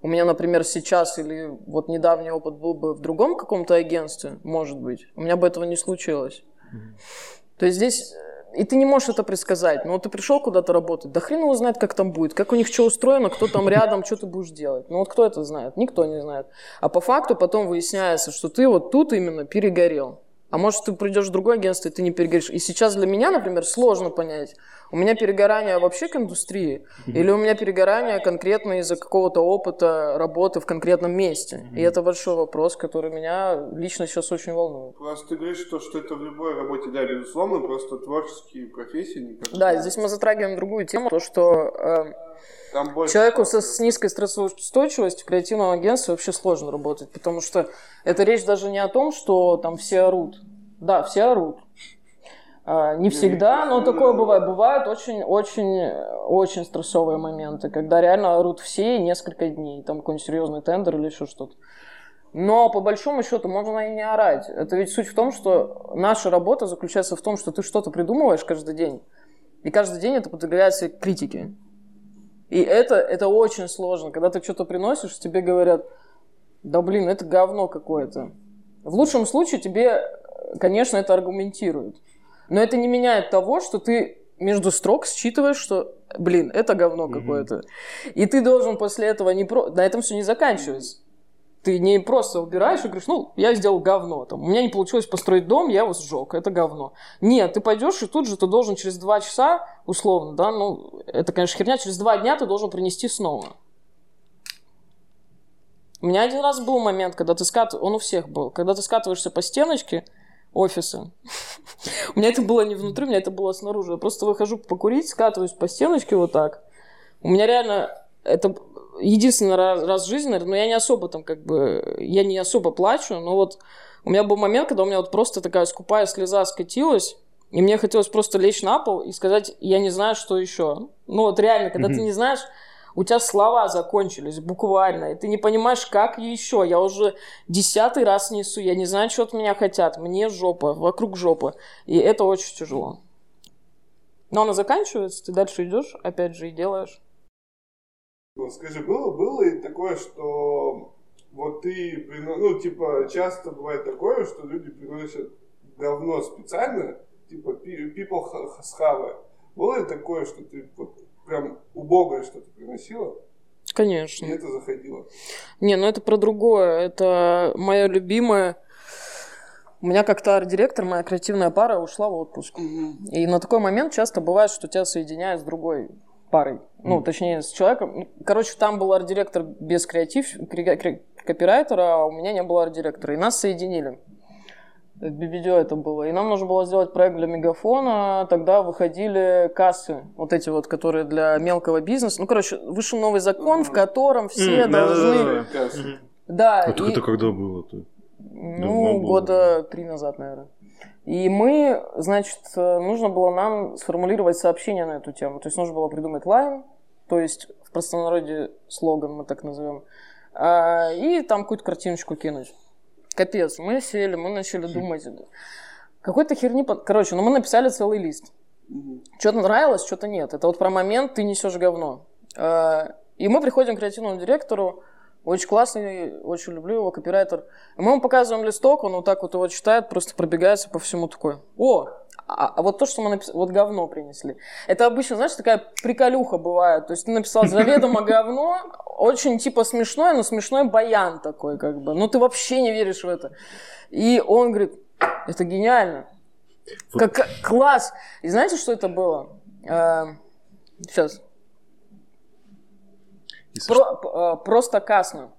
у меня, например, сейчас или вот недавний опыт был бы в другом каком-то агентстве, может быть, у меня бы этого не случилось. Mm-hmm. То есть здесь и ты не можешь это предсказать. Но вот ты пришел куда-то работать, да хрен его знает, как там будет, как у них что устроено, кто там рядом, что ты будешь делать. Ну вот кто это знает? Никто не знает. А по факту потом выясняется, что ты вот тут именно перегорел. А может, ты придешь в другое агентство, и ты не перегоришь. И сейчас для меня, например, сложно понять, у меня перегорание вообще к индустрии, или у меня перегорание конкретно из-за какого-то опыта работы в конкретном месте. Mm-hmm. И это большой вопрос, который меня лично сейчас очень волнует. Просто ты говоришь, что, что это в любой работе, да, безусловно, просто творческие профессии. Никак да, здесь мы затрагиваем другую тему, то, что... Э, там больше Человеку со, с низкой стрессоустойчивостью в креативном агентстве вообще сложно работать, потому что это речь даже не о том, что там все орут. Да, все орут. А, не всегда, но такое бывает. Бывают очень-очень-очень стрессовые моменты, когда реально орут все несколько дней. Там какой-нибудь серьезный тендер или еще что-то. Но по большому счету можно и не орать. Это ведь суть в том, что наша работа заключается в том, что ты что-то придумываешь каждый день. И каждый день это подвергается критике. И это, это очень сложно. Когда ты что-то приносишь, тебе говорят, да блин, это говно какое-то. В лучшем случае тебе, конечно, это аргументируют. Но это не меняет того, что ты между строк считываешь, что, блин, это говно mm-hmm. какое-то. И ты должен после этого не про... На этом все не заканчивается. Ты не просто убираешь и говоришь, ну, я сделал говно. Там, у меня не получилось построить дом, я его сжег, это говно. Нет, ты пойдешь и тут же ты должен через два часа, условно, да, ну, это, конечно, херня, через два дня ты должен принести снова. У меня один раз был момент, когда ты скатываешь, он у всех был, когда ты скатываешься по стеночке офиса. <laughs> У меня это было не внутри, у меня это было снаружи. Я просто выхожу покурить, скатываюсь по стеночке вот так. У меня реально это единственный раз, раз в жизни, наверное, но я не особо там как бы, я не особо плачу, но вот у меня был момент, когда у меня вот просто такая скупая слеза скатилась, и мне хотелось просто лечь на пол и сказать, я не знаю, что еще. Ну вот реально, когда mm-hmm. ты не знаешь, у тебя слова закончились буквально, и ты не понимаешь, как еще. Я уже десятый раз несу, я не знаю, что от меня хотят. Мне жопа, вокруг жопа. И это очень тяжело. Но она заканчивается, ты дальше идешь, опять же, и делаешь. Ну, скажи, было, было и такое, что вот ты, ну, типа, часто бывает такое, что люди приносят говно специально, типа, people have Было ли такое, что ты вот прям убогое что-то приносила? Конечно. И это заходило? Не, ну это про другое. Это мое любимое. У меня как-то арт-директор, моя креативная пара ушла в отпуск. Угу. И на такой момент часто бывает, что тебя соединяют с другой парой. Ну, точнее, с человеком. Короче, там был арт-директор без креатив, копирайтера, а у меня не было арт-директора. И нас соединили. BBDO это было. И нам нужно было сделать проект для Мегафона. Тогда выходили кассы, вот эти вот, которые для мелкого бизнеса. Ну, короче, вышел новый закон, в котором все mm, должны... Да, да, да. да а и... это когда было-то? Ну, года три назад, наверное. И мы, значит, нужно было нам сформулировать сообщение на эту тему. То есть нужно было придумать лайн, то есть в простонародье слоган мы так назовем, а, и там какую-то картиночку кинуть. Капец, мы сели, мы начали думать. Какой-то херни... Короче, ну мы написали целый лист. Что-то нравилось, что-то нет. Это вот про момент ты несешь говно. А, и мы приходим к креативному директору, очень классный, очень люблю его, копирайтер. Мы ему показываем листок, он вот так вот его читает, просто пробегается по всему такой. О, а, а вот то, что мы написали, вот говно принесли. Это обычно, знаешь, такая приколюха бывает. То есть ты написал заведомо говно, очень типа смешное, но смешной баян такой как бы. Ну ты вообще не веришь в это. И он говорит, это гениально. Как класс. И знаете, что это было? сейчас. Про, э, просто касно.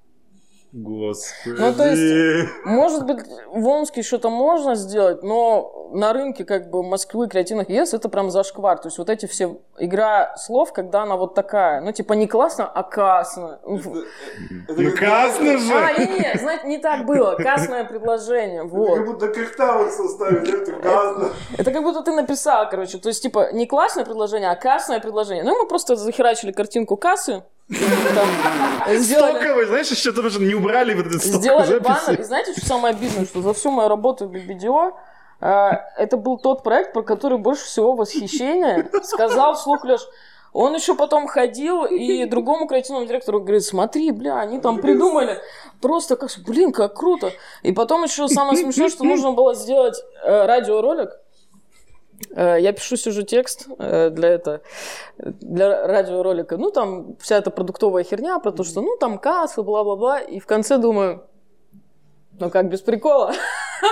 Господи. Ну, то есть, может быть, в Омске что-то можно сделать, но на рынке как бы Москвы креативных ЕС это прям зашквар. То есть вот эти все игра слов, когда она вот такая, ну типа не классно, а касно. Ну касно же! А, не, не, знаете, не так было. Касное предложение, вот. Как будто картавы составили, это касно. Это как будто ты написал, короче. То есть типа не классное предложение, а кассное предложение. Ну мы просто захерачили картинку кассы, сделали... Стоковый, знаешь, еще тоже не убрали вот этот Сделали баннер. И знаете, что самое обидное, что за всю мою работу в BBDO это был тот проект, про который больше всего восхищения сказал вслух Леш. Он еще потом ходил и другому креативному директору говорит, смотри, бля, они там придумали просто как, блин, как круто. И потом еще самое смешное, что нужно было сделать э, радиоролик, я пишу сюжет-текст э, для этого, для радиоролика. Ну, там вся эта продуктовая херня про то, что, ну, там кассы, бла-бла-бла. И в конце думаю, ну, как без прикола.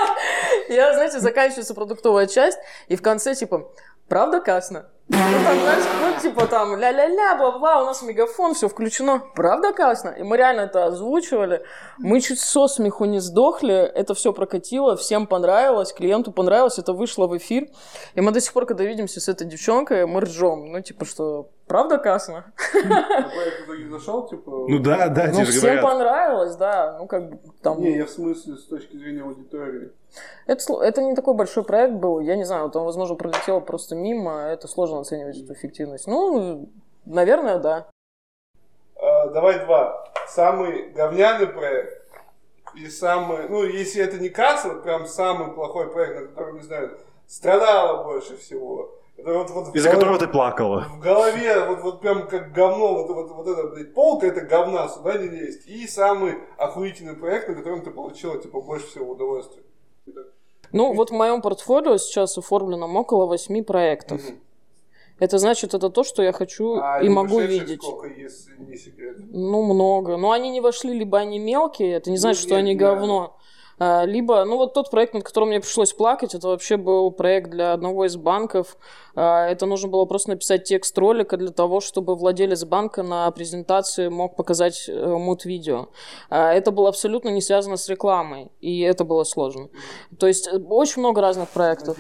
<laughs> Я, знаете, заканчивается продуктовая часть, и в конце, типа, правда касно? Ну, там, знаешь, ну, типа, там, ля-ля-ля, бла-бла, у нас мегафон, все включено. Правда классно? И мы реально это озвучивали. Мы чуть со смеху не сдохли, это все прокатило, всем понравилось, клиенту понравилось, это вышло в эфир. И мы до сих пор, когда видимся с этой девчонкой, мы ржем. Ну, типа, что правда классно? зашел, типа... Ну да, да, Ну, всем понравилось, да. Ну, как бы там... Не, я в смысле с точки зрения аудитории. Это, это не такой большой проект был, я не знаю, там, возможно, пролетело просто мимо, это сложно оценивать эту эффективность. Ну, наверное, да. А, давай два. Самый говняный проект и самый, ну, если это не касса, прям самый плохой проект, на котором, не знаю, страдала больше всего. Это вот, вот Из-за которого ты плакала. В голове, вот, вот прям как говно, вот, вот, вот это, блядь, полка, это говна, сюда не лезть. И самый охуительный проект, на котором ты получила, типа, больше всего удовольствия. Ну, вот в моем портфолио сейчас оформлено около восьми проектов. Угу. Это значит, это то, что я хочу а и могу видеть. Сколько, если не секрет? Ну, много. Но они не вошли, либо они мелкие, это не ну, значит, нет, что они нет. говно. А, либо, ну вот тот проект, над которым мне пришлось плакать, это вообще был проект для одного из банков. А, это нужно было просто написать текст ролика для того, чтобы владелец банка на презентации мог показать э, мут-видео. А, это было абсолютно не связано с рекламой, и это было сложно. То есть э, очень много разных проектов.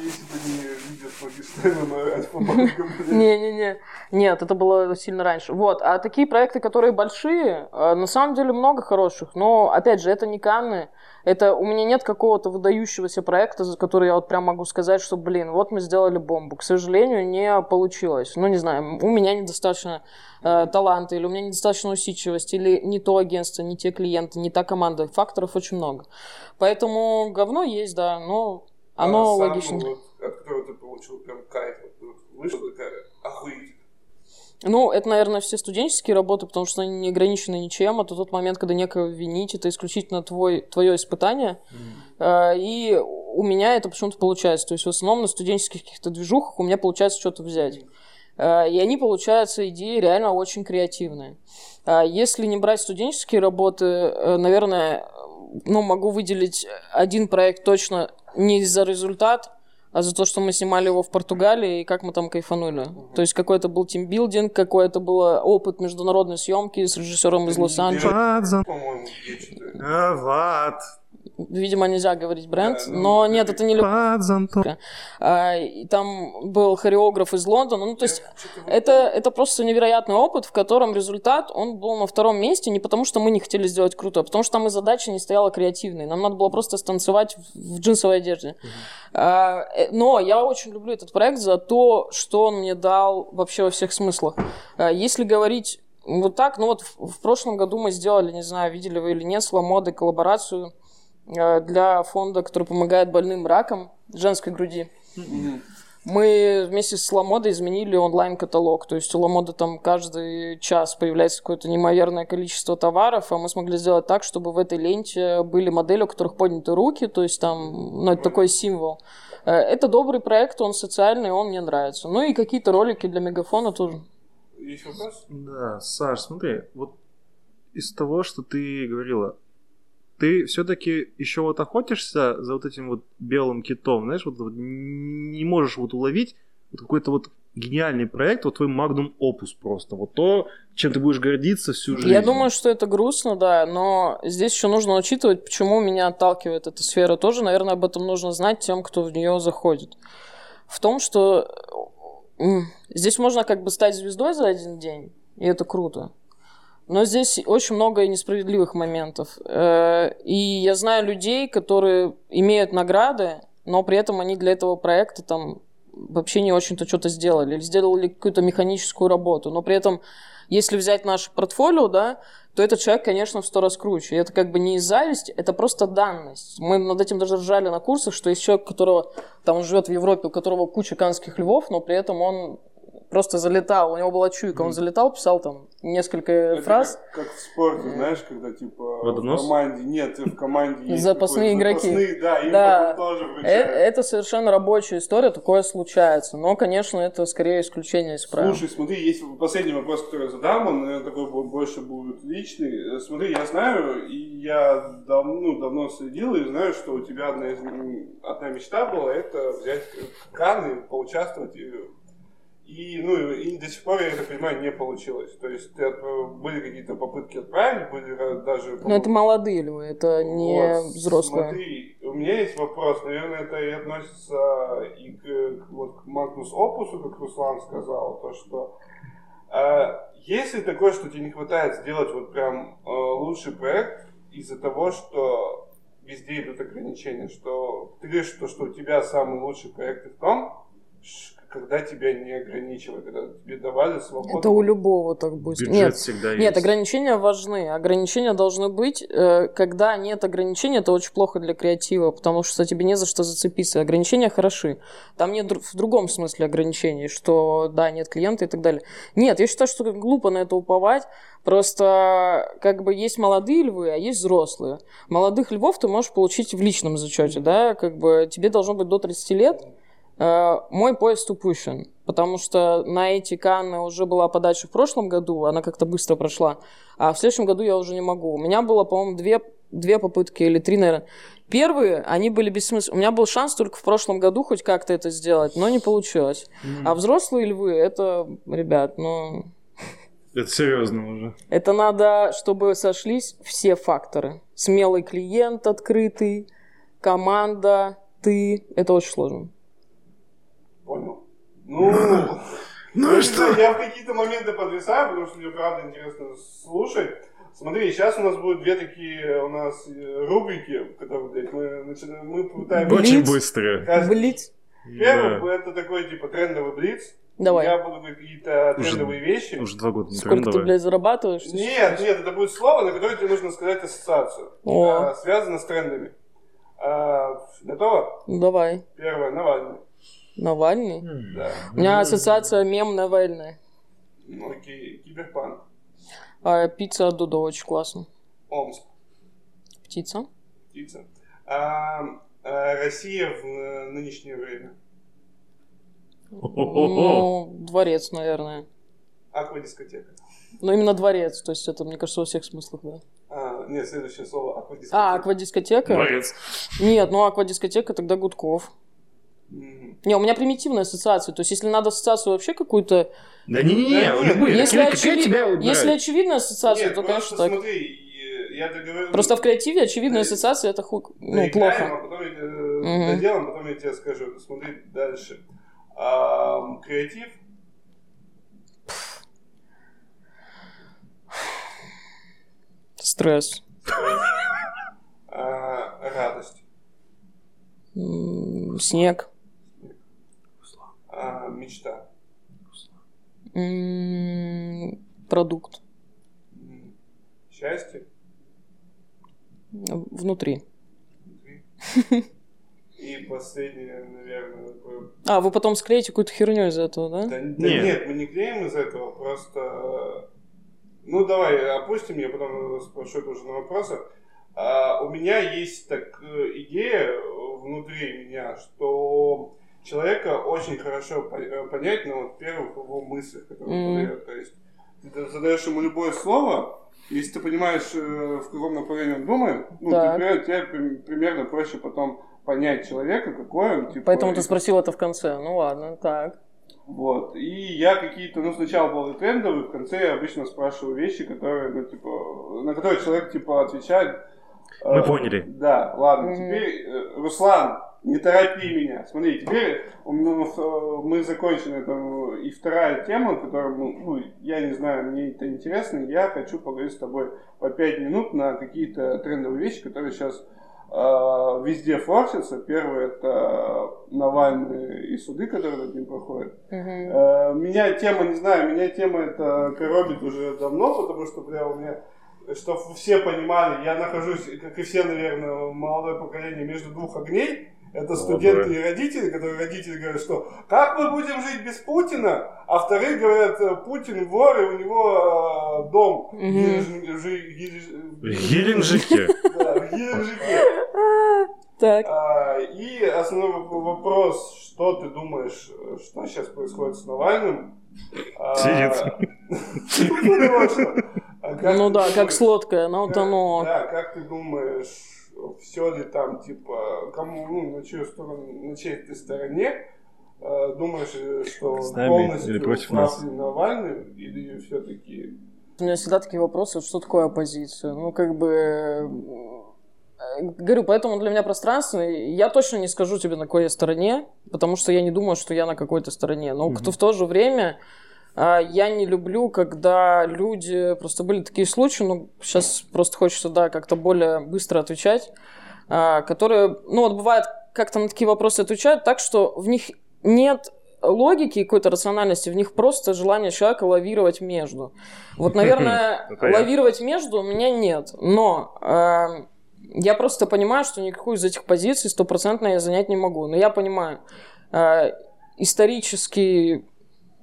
Не-не-не. Нет, это было сильно раньше. Вот. А такие проекты, которые большие, э, на самом деле много хороших. Но, опять же, это не Канны. Это у меня нет какого-то выдающегося проекта, за который я вот прям могу сказать, что, блин, вот мы сделали бомбу. К сожалению, не получилось. Ну, не знаю, у меня недостаточно э, таланта, или у меня недостаточно усидчивости, или не то агентство, не те клиенты, не та команда. Факторов очень много. Поэтому говно есть, да, но оно а логично. Вот, от которого ты получил прям кайф. Вот, вышла такая. Ну, это, наверное, все студенческие работы, потому что они не ограничены ничем. Это тот момент, когда некого винить, это исключительно твой, твое испытание. Mm. И у меня это почему-то получается. То есть в основном на студенческих каких-то движухах у меня получается что-то взять. Mm. И они, получаются, идеи реально очень креативные. А если не брать студенческие работы, э, наверное, ну, могу выделить один проект точно не за результат, а за то, что мы снимали его в Португалии и как мы там кайфанули. Угу. То есть какой-то был тимбилдинг, какой-то был опыт международной съемки с режиссером из Лос-Анджелеса. Влад, видимо, нельзя говорить бренд, да, ну, но нет, это не любовь. А, и там был хореограф из Лондона, ну, то есть это, это просто невероятный опыт, в котором результат, он был на втором месте не потому, что мы не хотели сделать круто, а потому что там и задача не стояла креативной, нам надо было просто станцевать в джинсовой одежде. А, э, но я очень люблю этот проект за то, что он мне дал вообще во всех смыслах. А, если говорить вот так, ну вот в, в прошлом году мы сделали, не знаю, видели вы или нет, с Ламодой коллаборацию Э, для фонда, который помогает больным раком женской груди. Мы вместе с Ламодой изменили онлайн-каталог. То есть у Ламода там каждый час появляется какое-то неимоверное количество товаров, а мы смогли сделать так, чтобы в этой ленте были модели, у которых подняты руки, то есть там, ну, это такой символ. Э, это добрый проект, он социальный, он мне нравится. Ну и какие-то ролики для Мегафона тоже. Есть вопрос? Да, Саш, смотри, вот из того, что ты говорила, ты все-таки еще вот охотишься за вот этим вот белым китом, знаешь, вот, вот не можешь вот уловить вот какой-то вот гениальный проект, вот твой магнум опус просто, вот то, чем ты будешь гордиться всю жизнь. Я думаю, что это грустно, да, но здесь еще нужно учитывать, почему меня отталкивает эта сфера тоже, наверное, об этом нужно знать тем, кто в нее заходит. В том, что здесь можно как бы стать звездой за один день, и это круто. Но здесь очень много несправедливых моментов. Э, и я знаю людей, которые имеют награды, но при этом они для этого проекта там вообще не очень-то что-то сделали. Или сделали какую-то механическую работу. Но при этом, если взять наше портфолио, да, то этот человек, конечно, в сто раз круче. И это как бы не из зависти, это просто данность. Мы над этим даже ржали на курсах, что есть человек, которого там он живет в Европе, у которого куча канских львов, но при этом он просто залетал, у него была чуйка, он залетал, писал там несколько это фраз. Как, как в спорте, знаешь, когда типа Водонос? в команде нет, в команде есть запасные игроки. Запасные, да, им да. тоже это, это совершенно рабочая история, такое случается. Но, конечно, это скорее исключение из правил. Слушай, смотри, есть последний вопрос, который я задам, он, наверное, такой больше будет личный. Смотри, я знаю, и я дав, ну, давно следил, и знаю, что у тебя одна, из, одна мечта была, это взять Кан и поучаствовать и, ну, и до сих пор, я это понимаю, не получилось. То есть э, были какие-то попытки отправить, были даже... Но это молодые львы, это не вот, взрослые. Смотри, у меня есть вопрос, наверное, это и относится и к, вот, к Магнус Опусу, как Руслан сказал, то, что э, если такое, что тебе не хватает сделать вот прям э, лучший проект из-за того, что везде идут ограничения, что ты говоришь, что, что у тебя самый лучший проект в том, когда тебя не ограничивали, когда тебе давали свободу. Это у любого так будет. Бюджет нет, всегда нет, есть. ограничения важны. Ограничения должны быть. Э, когда нет ограничений, это очень плохо для креатива, потому что тебе не за что зацепиться. Ограничения хороши. Там нет в другом смысле ограничений, что да, нет клиента и так далее. Нет, я считаю, что глупо на это уповать. Просто как бы есть молодые львы, а есть взрослые. Молодых львов ты можешь получить в личном зачете, да, как бы тебе должно быть до 30 лет, мой поезд упущен, потому что на эти Канны уже была подача в прошлом году, она как-то быстро прошла, а в следующем году я уже не могу. У меня было, по-моему, две, две попытки или три, наверное. Первые, они были бессмысленны. У меня был шанс только в прошлом году хоть как-то это сделать, но не получилось. Mm-hmm. А взрослые львы, это, ребят, ну... Это серьезно уже. Это надо, чтобы сошлись все факторы. Смелый клиент открытый, команда, ты. Это очень сложно. Понял. Ну, ну что? Я в какие-то моменты подвисаю, потому что мне правда интересно слушать. Смотри, сейчас у нас будут две такие у нас э, рубрики, которые, блядь, мы, начинаем, мы пытаемся... Очень быстрые. Блиц. Первый, да. это такой, типа, трендовый блиц. Давай. Я буду говорить какие-то трендовые вещи. Уже два года. Сколько ты, блядь, зарабатываешь? Нет, нет, это будет слово, на которое тебе нужно сказать ассоциацию. О. А, связано с трендами. А, готово? Давай. Первое, Навальный. Навальный? Да. У меня ассоциация мем Навальный. Ну, окей. Киберпанк. А пицца от Дудо очень классно. Омск. Птица. Птица. А, а, Россия в э, нынешнее время. Ну, дворец, наверное. Аквадискотека. Но именно дворец, то есть это, мне кажется, во всех смыслах, да. А, нет, следующее слово А, аквадискотека. аквадискотека? Дворец. Нет, ну аквадискотека тогда Гудков. Не, у меня примитивная ассоциация. То есть, если надо ассоциацию вообще какую-то... Да Да нет, любые. Если, какая очевид- тебя если очевидная ассоциация, Нет, то, конечно, так. смотри, я договорил... Просто в креативе очевидная Да. ассоциация это ху... ну, доиграем, плохо. а потом я, э, Мгм. доделаем, потом я тебе скажу. Смотри дальше. Ам, креатив. Стресс. а, радость. Снег. А, мечта. Продукт. Счастье. Внутри. <laughs> И последнее, наверное, такое А, вы потом склеите какую-то херню из этого, да? Да, да Нет. нет. мы не клеим из этого, просто... э, Ну, давай, опустим, я потом спрошу это уже на вопросах. А, у меня есть так, э, идея внутри меня, что человека очень хорошо э, понять на вот первых его мыслях, которые он Мгм. подает. То есть ты задаешь ему любое слово, если ты понимаешь, э, в каком направлении он думает, ну, Так. тебе, тебе при- примерно проще потом понять человека, какой он. Типа, Поэтому и ты спросил это в конце. Ну ладно, так. вот. И я какие-то, ну, сначала был трендовый, в конце я обычно спрашиваю вещи, которые, ну, типа, на которые человек, типа, отвечает. Мы Э, поняли. Да, ладно. Мгм. Теперь, э, Руслан, не торопи меня. Смотри, теперь у э, мы закончили там, и вторая тема, которую, ну, я не знаю, мне это интересно, я хочу поговорить с тобой по пять минут на какие-то трендовые вещи, которые сейчас э, везде форсятся. Первое это Навальный и суды, которые над ним проходят. Мгм. Э, Меня тема, не знаю, меня тема это коробит уже давно, потому что бля, у меня, чтобы все понимали, я нахожусь, как и все, наверное, молодое поколение, между двух огней. Это студенты и родители, которые родители говорят, что как мы будем жить без Путина, а вторые говорят, э, Путин вор, и у него э, дом в Геленджике. да, в Геленджике. Так. А, И основной воп- вопрос, что ты думаешь, что сейчас происходит с Навальным? А, Сидит. <laughs> ну. А Ну да, как с лодкой, она как- утонула. Да, как ты думаешь, все ли там, типа, кому, ну, на чью сторону, на чьей ты стороне? Э, Думаешь, что С нами полностью или против нас? Навальный, или все-таки... У меня всегда такие вопросы, что такое оппозиция? Ну, как бы... э, Говорю, поэтому для меня пространство, я точно не скажу тебе, на какой я стороне, потому что я не думаю, что я на какой-то стороне. Но в то же время я не люблю, когда люди... Просто были такие случаи, ну, сейчас просто хочется, да, как-то более быстро отвечать, а, которые, ну, вот бывает, как-то на такие вопросы отвечают так, что в них нет логики и какой-то рациональности, в них просто желание человека лавировать между. Вот, наверное, <laughs> лавировать между у меня нет. Но эм, я просто понимаю, что никакую из этих позиций стопроцентно я занять не могу. Но я понимаю, э, исторически,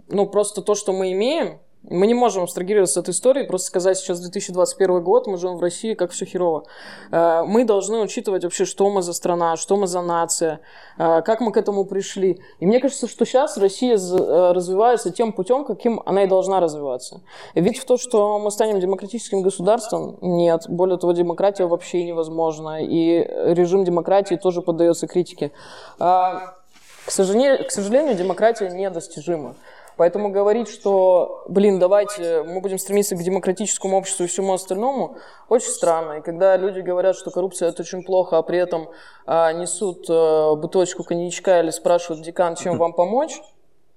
ну, просто то, что мы имеем, мы не можем абстрагироваться от истории, просто сказать, сейчас 2021 год, мы живем в России, как все херово. Э, Мы должны учитывать вообще, что мы за страна, что мы за нация, э, как мы к этому пришли. И мне кажется, что сейчас Россия э, развивается тем путем, каким она и должна развиваться. Ведь в то, что мы станем демократическим государством, нет. Более того, демократия вообще невозможна. И режим демократии тоже поддается критике. А, К сожалению, к сожалению, демократия недостижима. Поэтому говорить, что, блин, давайте мы будем стремиться к демократическому обществу и всему остальному, очень странно. И когда люди говорят, что коррупция это очень плохо, а при этом а, несут а, бутылочку коньячка или спрашивают декан, чем вам помочь,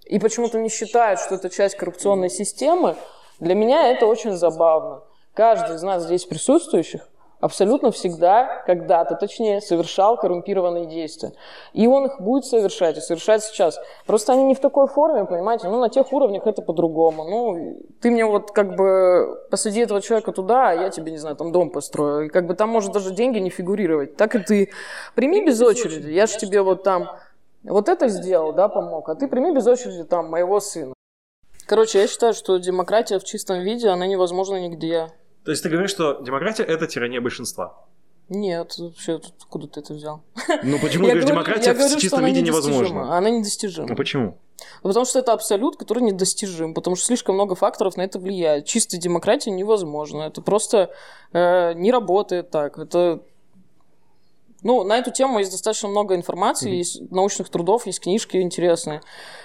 и почему-то не считают, что это часть коррупционной системы, для меня это очень забавно. Каждый из нас здесь присутствующих абсолютно всегда, когда-то, точнее, совершал коррумпированные действия. И он их будет совершать, и совершает сейчас. Просто они не в такой форме, понимаете? Ну, на тех уровнях это по-другому. Ну, ты мне вот как бы посади этого человека туда, а я тебе, не знаю, там дом построю. И как бы там может даже деньги не фигурировать. Так и ты. Прими без очереди. Я же тебе вот там Вот это сделал, да, помог. А ты прими без очереди там моего сына. Короче, я считаю, что демократия в чистом виде, она невозможна нигде. То есть ты говоришь, что демократия это тирания большинства? Нет, вообще, откуда ты это взял? Ну почему <laughs> ты говоришь, демократия говорю, в чистом виде невозможна? Она недостижима. Ну почему? Ну, Потому что это абсолют, который недостижим, потому что слишком много факторов на это влияет. Чистая демократия невозможно. Это просто э, не работает так. Это ну, на эту тему есть достаточно много информации, есть научных трудов, есть книжки интересные,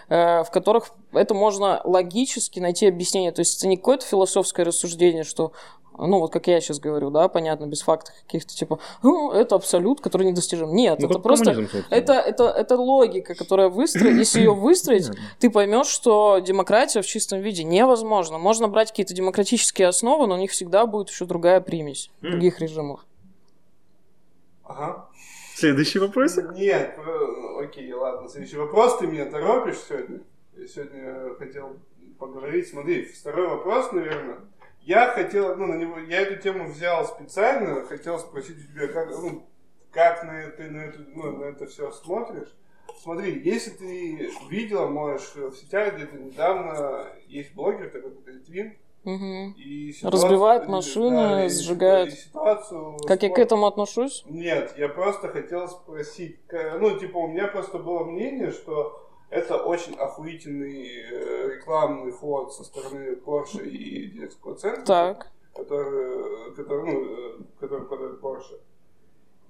э, в которых это можно логически найти объяснение. То есть это не какое-то философское рассуждение, что, ну, вот как я сейчас говорю, да, понятно, без фактов каких-то, типа, ну, это абсолют, который недостижим. Нет, Ну, это просто... Это, это, это логика, которая выстроена. Если ее выстроить, ты поймешь, что демократия в чистом виде невозможна. Можно брать какие-то демократические основы, но у них всегда будет еще другая примесь других режимов. Ага. Следующий вопросик. Нет, э, окей, ладно. Следующий вопрос. Ты меня торопишь сегодня? Я сегодня хотел поговорить. Смотри, второй вопрос, наверное. Я хотел, ну, на него, я эту тему взял специально, хотел спросить у тебя, как, ну, как на это, на это, ну, на это все смотришь. Смотри, если ты видела, можешь в сетях где-то недавно, есть блогер такой, как Литвин, Мгм. и ситуацию- Разбивает машины, и- сжигает. и ситуацию Как я к спор- этому отношусь? нет, я просто хотел спросить, ну, типа, у меня просто было мнение, что это очень охуительный э, рекламный ход со стороны Porsche и детского центра, Так. который, который, ну, э, который продает Porsche.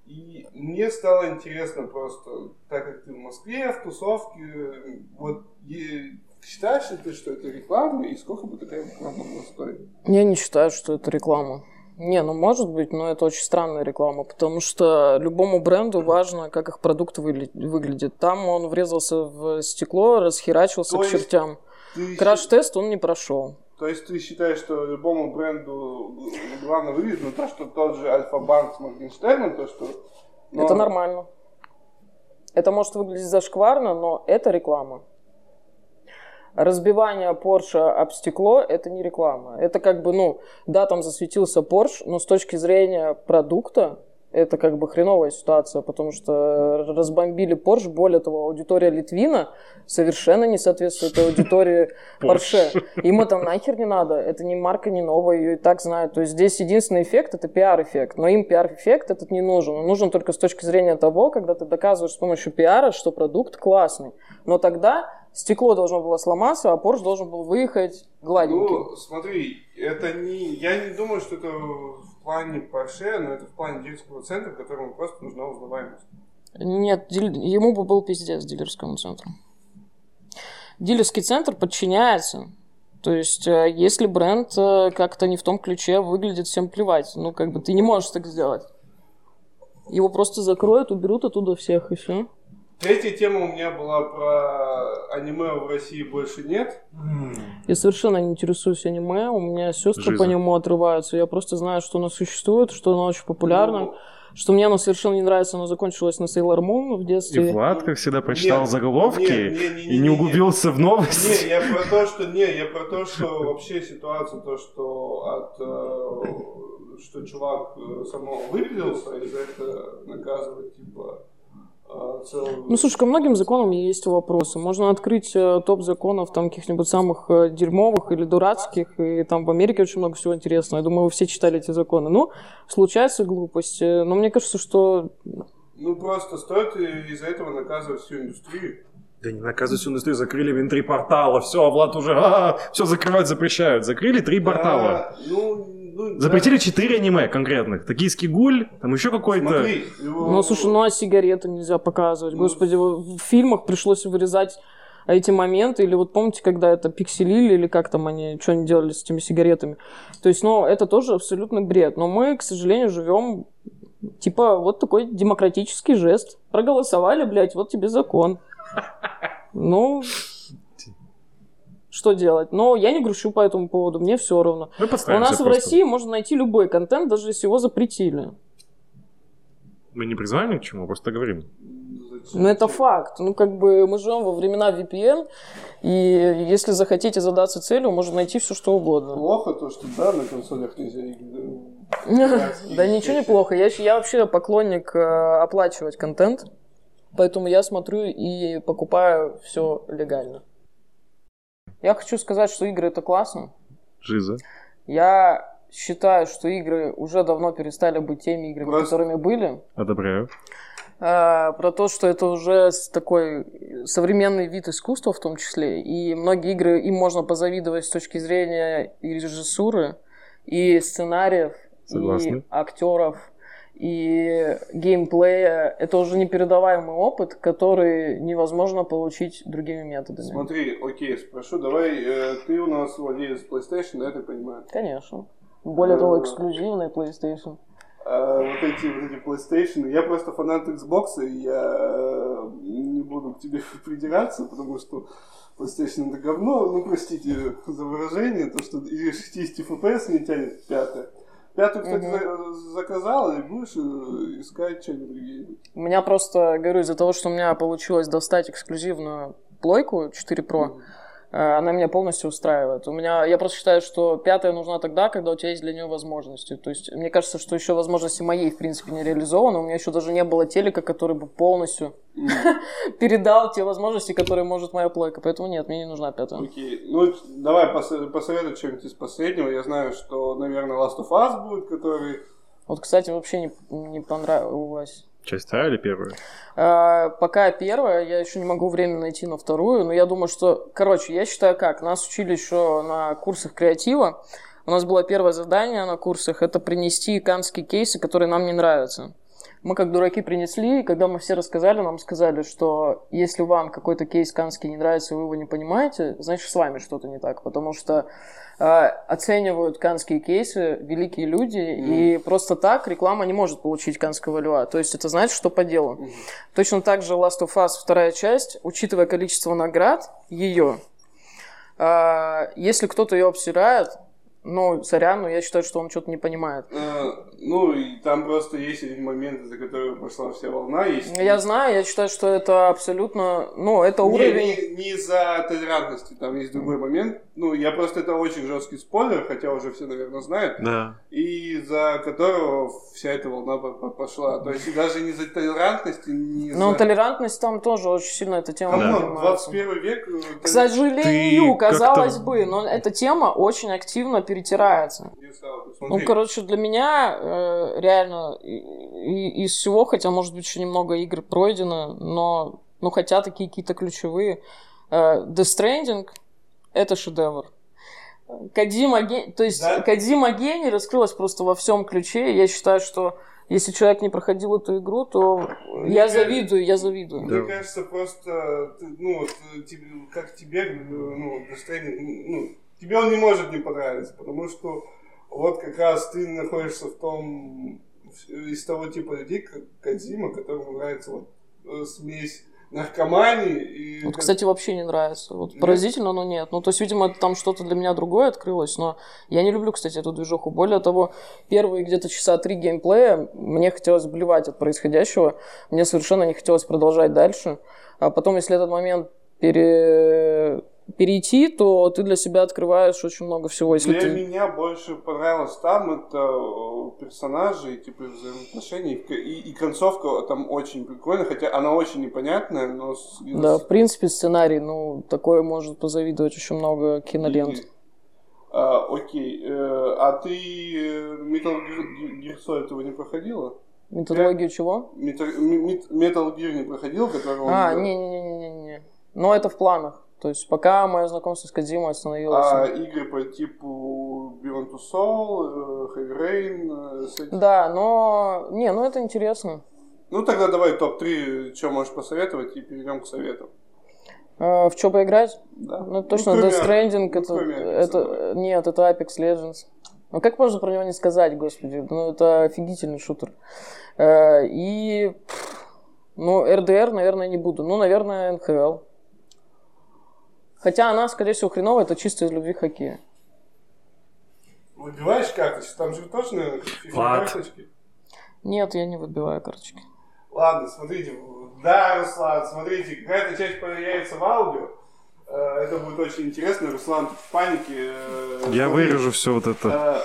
И мне стало интересно просто, так как ты в Москве, в тусовке, вот считаешь ли ты, что это реклама, и сколько бы такая реклама могла стоить? Я не считаю, что это реклама. Не, ну может быть, но это очень странная реклама, потому что любому бренду важно, как их продукт выгля- выглядит. Там он врезался в стекло, расхерачился То к чертям. Краш-тест он не прошел. То есть ты считаешь, что любому бренду главное выглядит, но то, что тот же Альфа-банк с Моргенштерном, то, что... но- Это нормально. Это может выглядеть зашкварно, но это реклама. Разбивание Porsche об стекло – это не реклама. Это как бы, ну, да, там засветился Porsche, но с точки зрения продукта это как бы хреновая ситуация, потому что разбомбили Porsche. Более того, аудитория Литвина совершенно не соответствует аудитории <laughs> Porsche. Им это нахер не надо. Это не марка, не новая, ее и так знают. То есть здесь единственный эффект – это пиар-эффект. Но им пиар-эффект этот не нужен. Он нужен только с точки зрения того, когда ты доказываешь с помощью пиара, что продукт классный. Но тогда стекло должно было сломаться, а Porsche должен был выехать гладенький. Ну, смотри, это не... Я не думаю, что это в плане Porsche, но это в плане дилерского центра, которому просто нужна узнаваемость. Нет, дил- ему бы был пиздец дилерскому центру. Дилерский центр подчиняется. То есть, э, если бренд э, как-то не в том ключе выглядит, всем плевать. Ну, как бы ты не можешь так сделать. Его просто закроют, уберут оттуда всех, и все. Третья тема у меня была про аниме в России больше нет. Я совершенно не интересуюсь аниме, у меня сестры Жиза. по нему отрываются. Я просто знаю, что оно существует, что оно очень популярно, Ну, что мне оно совершенно не нравится, оно закончилось на Sailor Moon в И детстве. Влад, как всегда, прочитал Нет, заголовки нет, не, не, не, и не не, углубился в новости. Не, я про то, что не, я про то, что вообще ситуация, то, что от э, что чувак э, само выпилился, и за это наказывать типа э, целую. Ну, слушай, ко многим законам есть вопросы. Можно открыть э, топ законов там каких-нибудь самых э, дерьмовых или дурацких, и там в Америке очень много всего интересного. Я думаю, вы все читали эти законы. Ну, случаются глупости, но мне кажется, что Ну просто стоит из-за этого наказывать всю индустрию. Да не наказывай всю индустрию, закрыли, блин, три портала, все, Влад уже, все закрывать запрещают. Закрыли три портала. А, ну, ну, Запретили да. четыре аниме конкретных. Токийский гуль, там еще какой-то. Смотри, его- Ну, слушай, ну а сигареты нельзя показывать. Ну, Господи, в фильмах пришлось вырезать эти моменты, или вот помните, когда это пикселили, или как там они, что они делали с этими сигаретами. То есть, ну, это тоже абсолютно бред. Но мы, к сожалению, живем, типа, вот такой демократический жест. Проголосовали, блядь, вот тебе закон. Ну, что делать? Но я не грущу по этому поводу, мне все равно. У нас в просто. России можно найти любой контент, даже если его запретили. Мы не призываем ни к чему, просто говорим. Ну, это факт. Ну, как бы мы живем во времена VPN, и если захотите задаться целью, можно найти все, что угодно. Плохо то, что да, на консолях нельзя. <laughs> Да ничего не плохо. Я вообще поклонник э, оплачивать контент. Поэтому я смотрю и покупаю все легально. Я хочу сказать, что игры это классно. Жиза. Я считаю, что игры уже давно перестали быть теми играми, Просто- которыми были. Одобряю. А, про то, что это уже такой современный вид искусства в том числе, и многие игры им можно позавидовать с точки зрения и режиссуры, и сценариев, Согласна. и актеров, и геймплея. Это уже непередаваемый опыт, который невозможно получить другими методами. Смотри, окей, спрошу, давай, э, ты у нас владелец PlayStation, да, я так понимаю? Конечно. Более того, Э, эксклюзивный PlayStation. А, вот эти вот эти PlayStation. Я просто фанат Xbox, и я э, не буду к тебе <laughs> придираться, потому что PlayStation это говно. Ну, простите за выражение, то, что и 60 FPS не тянет пятое. Пятую, кстати, заказал, и будешь э, искать что-нибудь где-нибудь. У меня просто, говорю, из-за того, что у меня получилось достать эксклюзивную плойку 4 Pro, э, она меня полностью устраивает. У меня, я просто считаю, что пятая нужна тогда, когда у тебя есть для нее возможности. То есть, мне кажется, что еще возможности моей, в принципе, не реализованы. У меня еще даже не было телека, который бы полностью <laughs> передал те возможности, которые может моя плойка. Поэтому нет, мне не нужна пятая. Окей. Ну, давай посо- посоветуй что-нибудь из последнего. Я знаю, что, наверное, Last of Us будет, который... Вот, кстати, вообще не, не понравилось. Часть вторая или первая? А, Пока первая, я еще не могу время найти на вторую, но я думаю, что... Короче, я считаю как, нас учили еще на курсах креатива, у нас было первое задание на курсах, это принести канские кейсы, которые нам не нравятся. Мы как дураки принесли, и когда мы все рассказали, нам сказали, что если вам какой-то кейс канский не нравится, вы его не понимаете, значит с вами что-то не так, потому что э, оценивают канские кейсы великие люди, и просто так реклама не может получить канского льва. То есть это значит, что по делу. Точно так же Last of Us вторая часть, учитывая количество наград, ее, а, если кто-то ее обсирает, ну, сорян, но я считаю, что он что-то не понимает. э, ну, и там просто есть один момент, за который пошла вся волна. Есть... Я знаю, я считаю, что это абсолютно, ну, это Не, уровень... не, не из-за толерантности, там есть другой момент. Ну, я просто это очень жесткий спойлер, хотя уже все, наверное, знают. Да. И из-за которого вся эта волна по- по- пошла. То есть и даже не из-за толерантности, не из-за... Но толерантность там тоже очень сильно эта тема Come on, поднимается. 21 век... э, К сожалению, Ты казалось бы, но эта тема очень активно перетирается. Ну, короче, для меня э, реально и- и- из всего, хотя, может быть, еще немного игр пройдено, но, ну, хотя такие какие-то ключевые. э, Death Stranding — это шедевр. Кадима, то есть Да. Кадима гений раскрылась просто во всем ключе. Я считаю, что если человек не проходил эту игру, то я Мне- завидую, я завидую. Мне Да. кажется, просто, ну, вот, тебе, как тебе, ну, Death Stranding, ну, тебе он не может не понравиться, потому что вот как раз ты находишься в том, из того типа людей, как Кадзима, которому нравится вот э, смесь наркомании и... Вот, кстати, вообще не нравится. Вот Нет? поразительно, но нет. Ну, то есть, видимо, там что-то для меня другое открылось, но я не люблю, кстати, эту движуху. Более того, первые где-то часа три геймплея мне хотелось блевать от происходящего. Мне совершенно не хотелось продолжать дальше. А потом, если этот момент пере... перейти, то ты для себя открываешь очень много всего. Если Для ты... меня больше понравилось там это э, персонажи и типа взаимоотношения и, и- концовка там очень прикольная, хотя она очень непонятная, но Да, в принципе, сценарий, ну, такое может позавидовать очень много кинолент. И- а, окей, э, а ты э, Metal Gear, Solid его не проходила? Методологию чего? Metal, Met- Metal Gear не проходил, который он... А, не-не-не-не-не. Но это в планах. То есть пока мое знакомство с Кодзимой остановилось. А игры по типу Beyond Two Soul, э, Heavy Rain, э, с Да, но... Не, ну это интересно. Ну тогда давай топ-3, что можешь посоветовать, и перейдем к советам. А, в что поиграть? Да? Ну, точно, кроме- Death Stranding, ну, это, это... давай. Нет, это Apex Legends. Ну как можно про него не сказать, господи? Ну это офигительный шутер. Э, И... Ну, RDR, наверное, не буду. Ну, наверное, НХЛ. Хотя она, скорее всего, хреновая, это чисто из любви к хоккею. Выбиваешь карточки, там же тоже, наверное, карточки. Нет, я не выбиваю карточки. Ладно, смотрите, да, Руслан, смотрите, какая-то часть появляется в аудио. Э, Это будет очень интересно. Руслан в панике. э, Я смотри. вырежу все вот это.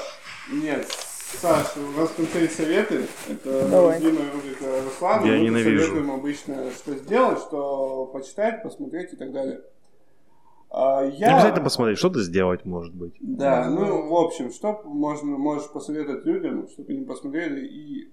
Э, Нет, Саша, у нас в конце есть советы. Это Давай. любимая рубрика Руслана. Я Мы ненавижу. советуем обычно, что сделать, что почитать, посмотреть и так далее. А, Не я... обязательно посмотреть, что-то сделать, может быть. Да, ну, в общем, что можно, можешь посоветовать людям, чтобы они посмотрели и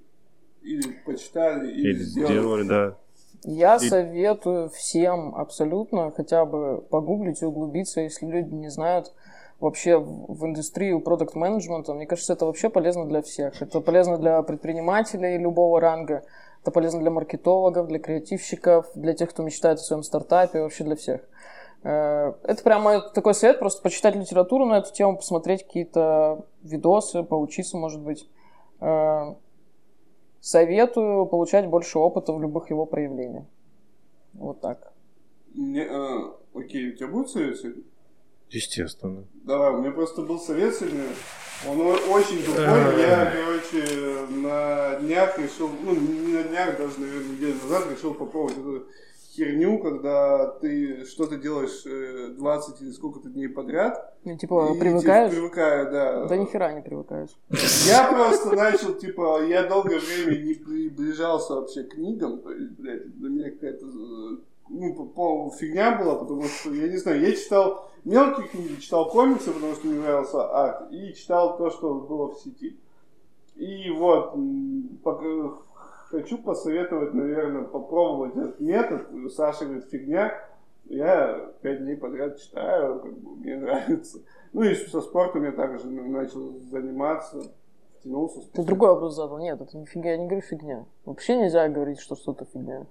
или почитали, или, Или сделали. сделали, да. Я И- советую всем абсолютно хотя бы погуглить и углубиться, если люди не знают вообще в в индустрию продукт менеджмента. Мне кажется, это вообще полезно для всех. Это полезно для предпринимателей любого ранга. Это полезно для маркетологов, для креативщиков, для тех, кто мечтает о своем стартапе, вообще для всех. Э, Это прямо такой совет, просто почитать литературу на эту тему, посмотреть какие-то видосы, поучиться, может быть. Э, Советую получать больше опыта в любых его проявлениях. Вот так. Мне, э, окей, у тебя будет совет сегодня? Естественно. Давай, у меня просто был совет сегодня. Он очень тупой. Я, короче, на днях решил, ну, не на днях, даже, наверное, неделю назад решил попробовать херню, когда ты что-то делаешь э, 20 или сколько-то дней подряд. Ну, типа, и, привыкаешь? типа, привыкаю, да. Да ни хера не привыкаешь. Я просто начал, типа, я долгое время не приближался вообще к книгам, то есть, блядь, для меня какая-то, э, ну, по- фигня была, потому что, я не знаю, я читал мелкие книги, читал комиксы, потому что мне нравился арт, и читал то, что было в сети. И вот, пока- хочу посоветовать, наверное, попробовать этот метод. Саша говорит, фигня. Я пять дней подряд читаю, как бы, мне нравится. Ну и со спортом я также начал заниматься, втянулся. Ты другой вопрос задал. Нет, это не фигня, я не говорю фигня. Вообще нельзя говорить, что что-то фигня.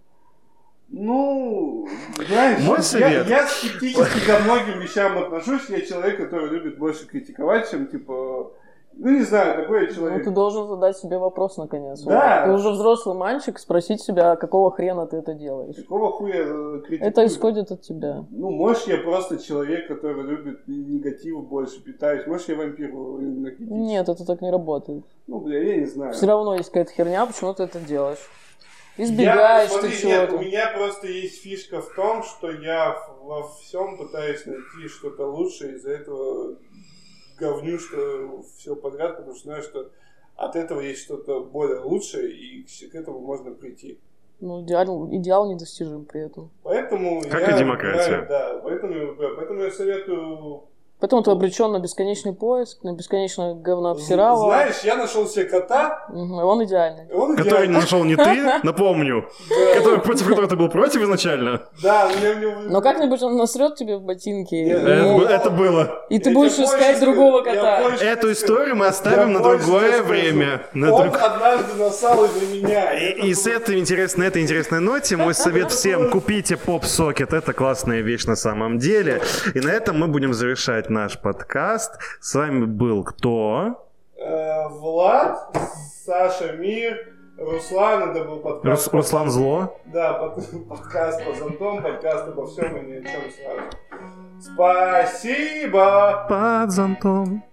Ну, знаешь, Мой я, я скептически ко многим вещам отношусь. Я человек, который любит больше критиковать, чем, типа, ну, не знаю, такой я Ну, человек. ты должен задать себе вопрос, наконец. Да. Ты уже взрослый мальчик, спросить себя, «А какого хрена ты это делаешь. Какого хуя э, критикую? Это исходит от тебя. Ну, может, я просто человек, который любит негатив больше питаюсь. Может, я вампир энергетический. Нет, это так не работает. Ну, бля, я не знаю. Все равно есть какая-то херня, почему ты это делаешь. Я, Избегаешь смотри, ты нет, у чего-то. меня просто есть фишка в том, что я во всем пытаюсь найти что-то лучшее, из-за этого говню, что все подряд, потому что знаю, что от этого есть что-то более лучшее, и к этому можно прийти. Ну, идеал, идеал недостижим при этом. Поэтому Как я и демократия. выбираю- да, поэтому, поэтому я советую... Поэтому ты обречен на бесконечный поиск, на бесконечное говнообсирало. Знаешь, я нашел себе кота, и он идеальный. он Который идеальный. нашел не ты, <laughs> напомню. Да. Который, против которого ты был против изначально. Да, Но как-нибудь он насрет тебе в ботинки, Нет, и, Это, Ну, это было. и ты Я будешь искать другого кота. больше Эту историю мы оставим на другое время. На Он друг- однажды насал из-за меня. И, и с этой интересной, на этой интересной ноте мой совет всем купите поп-сокет. Это классная вещь на самом деле. И на этом мы будем завершать наш подкаст. С вами был кто? Э, Влад, Саша Мир, Руслан, это был подкаст. Рус- Руслан Зло. Да, под- <laughs> подкаст по зонтам, подкаст обо всем и ни о чем сразу. Спасибо! Под зонтом.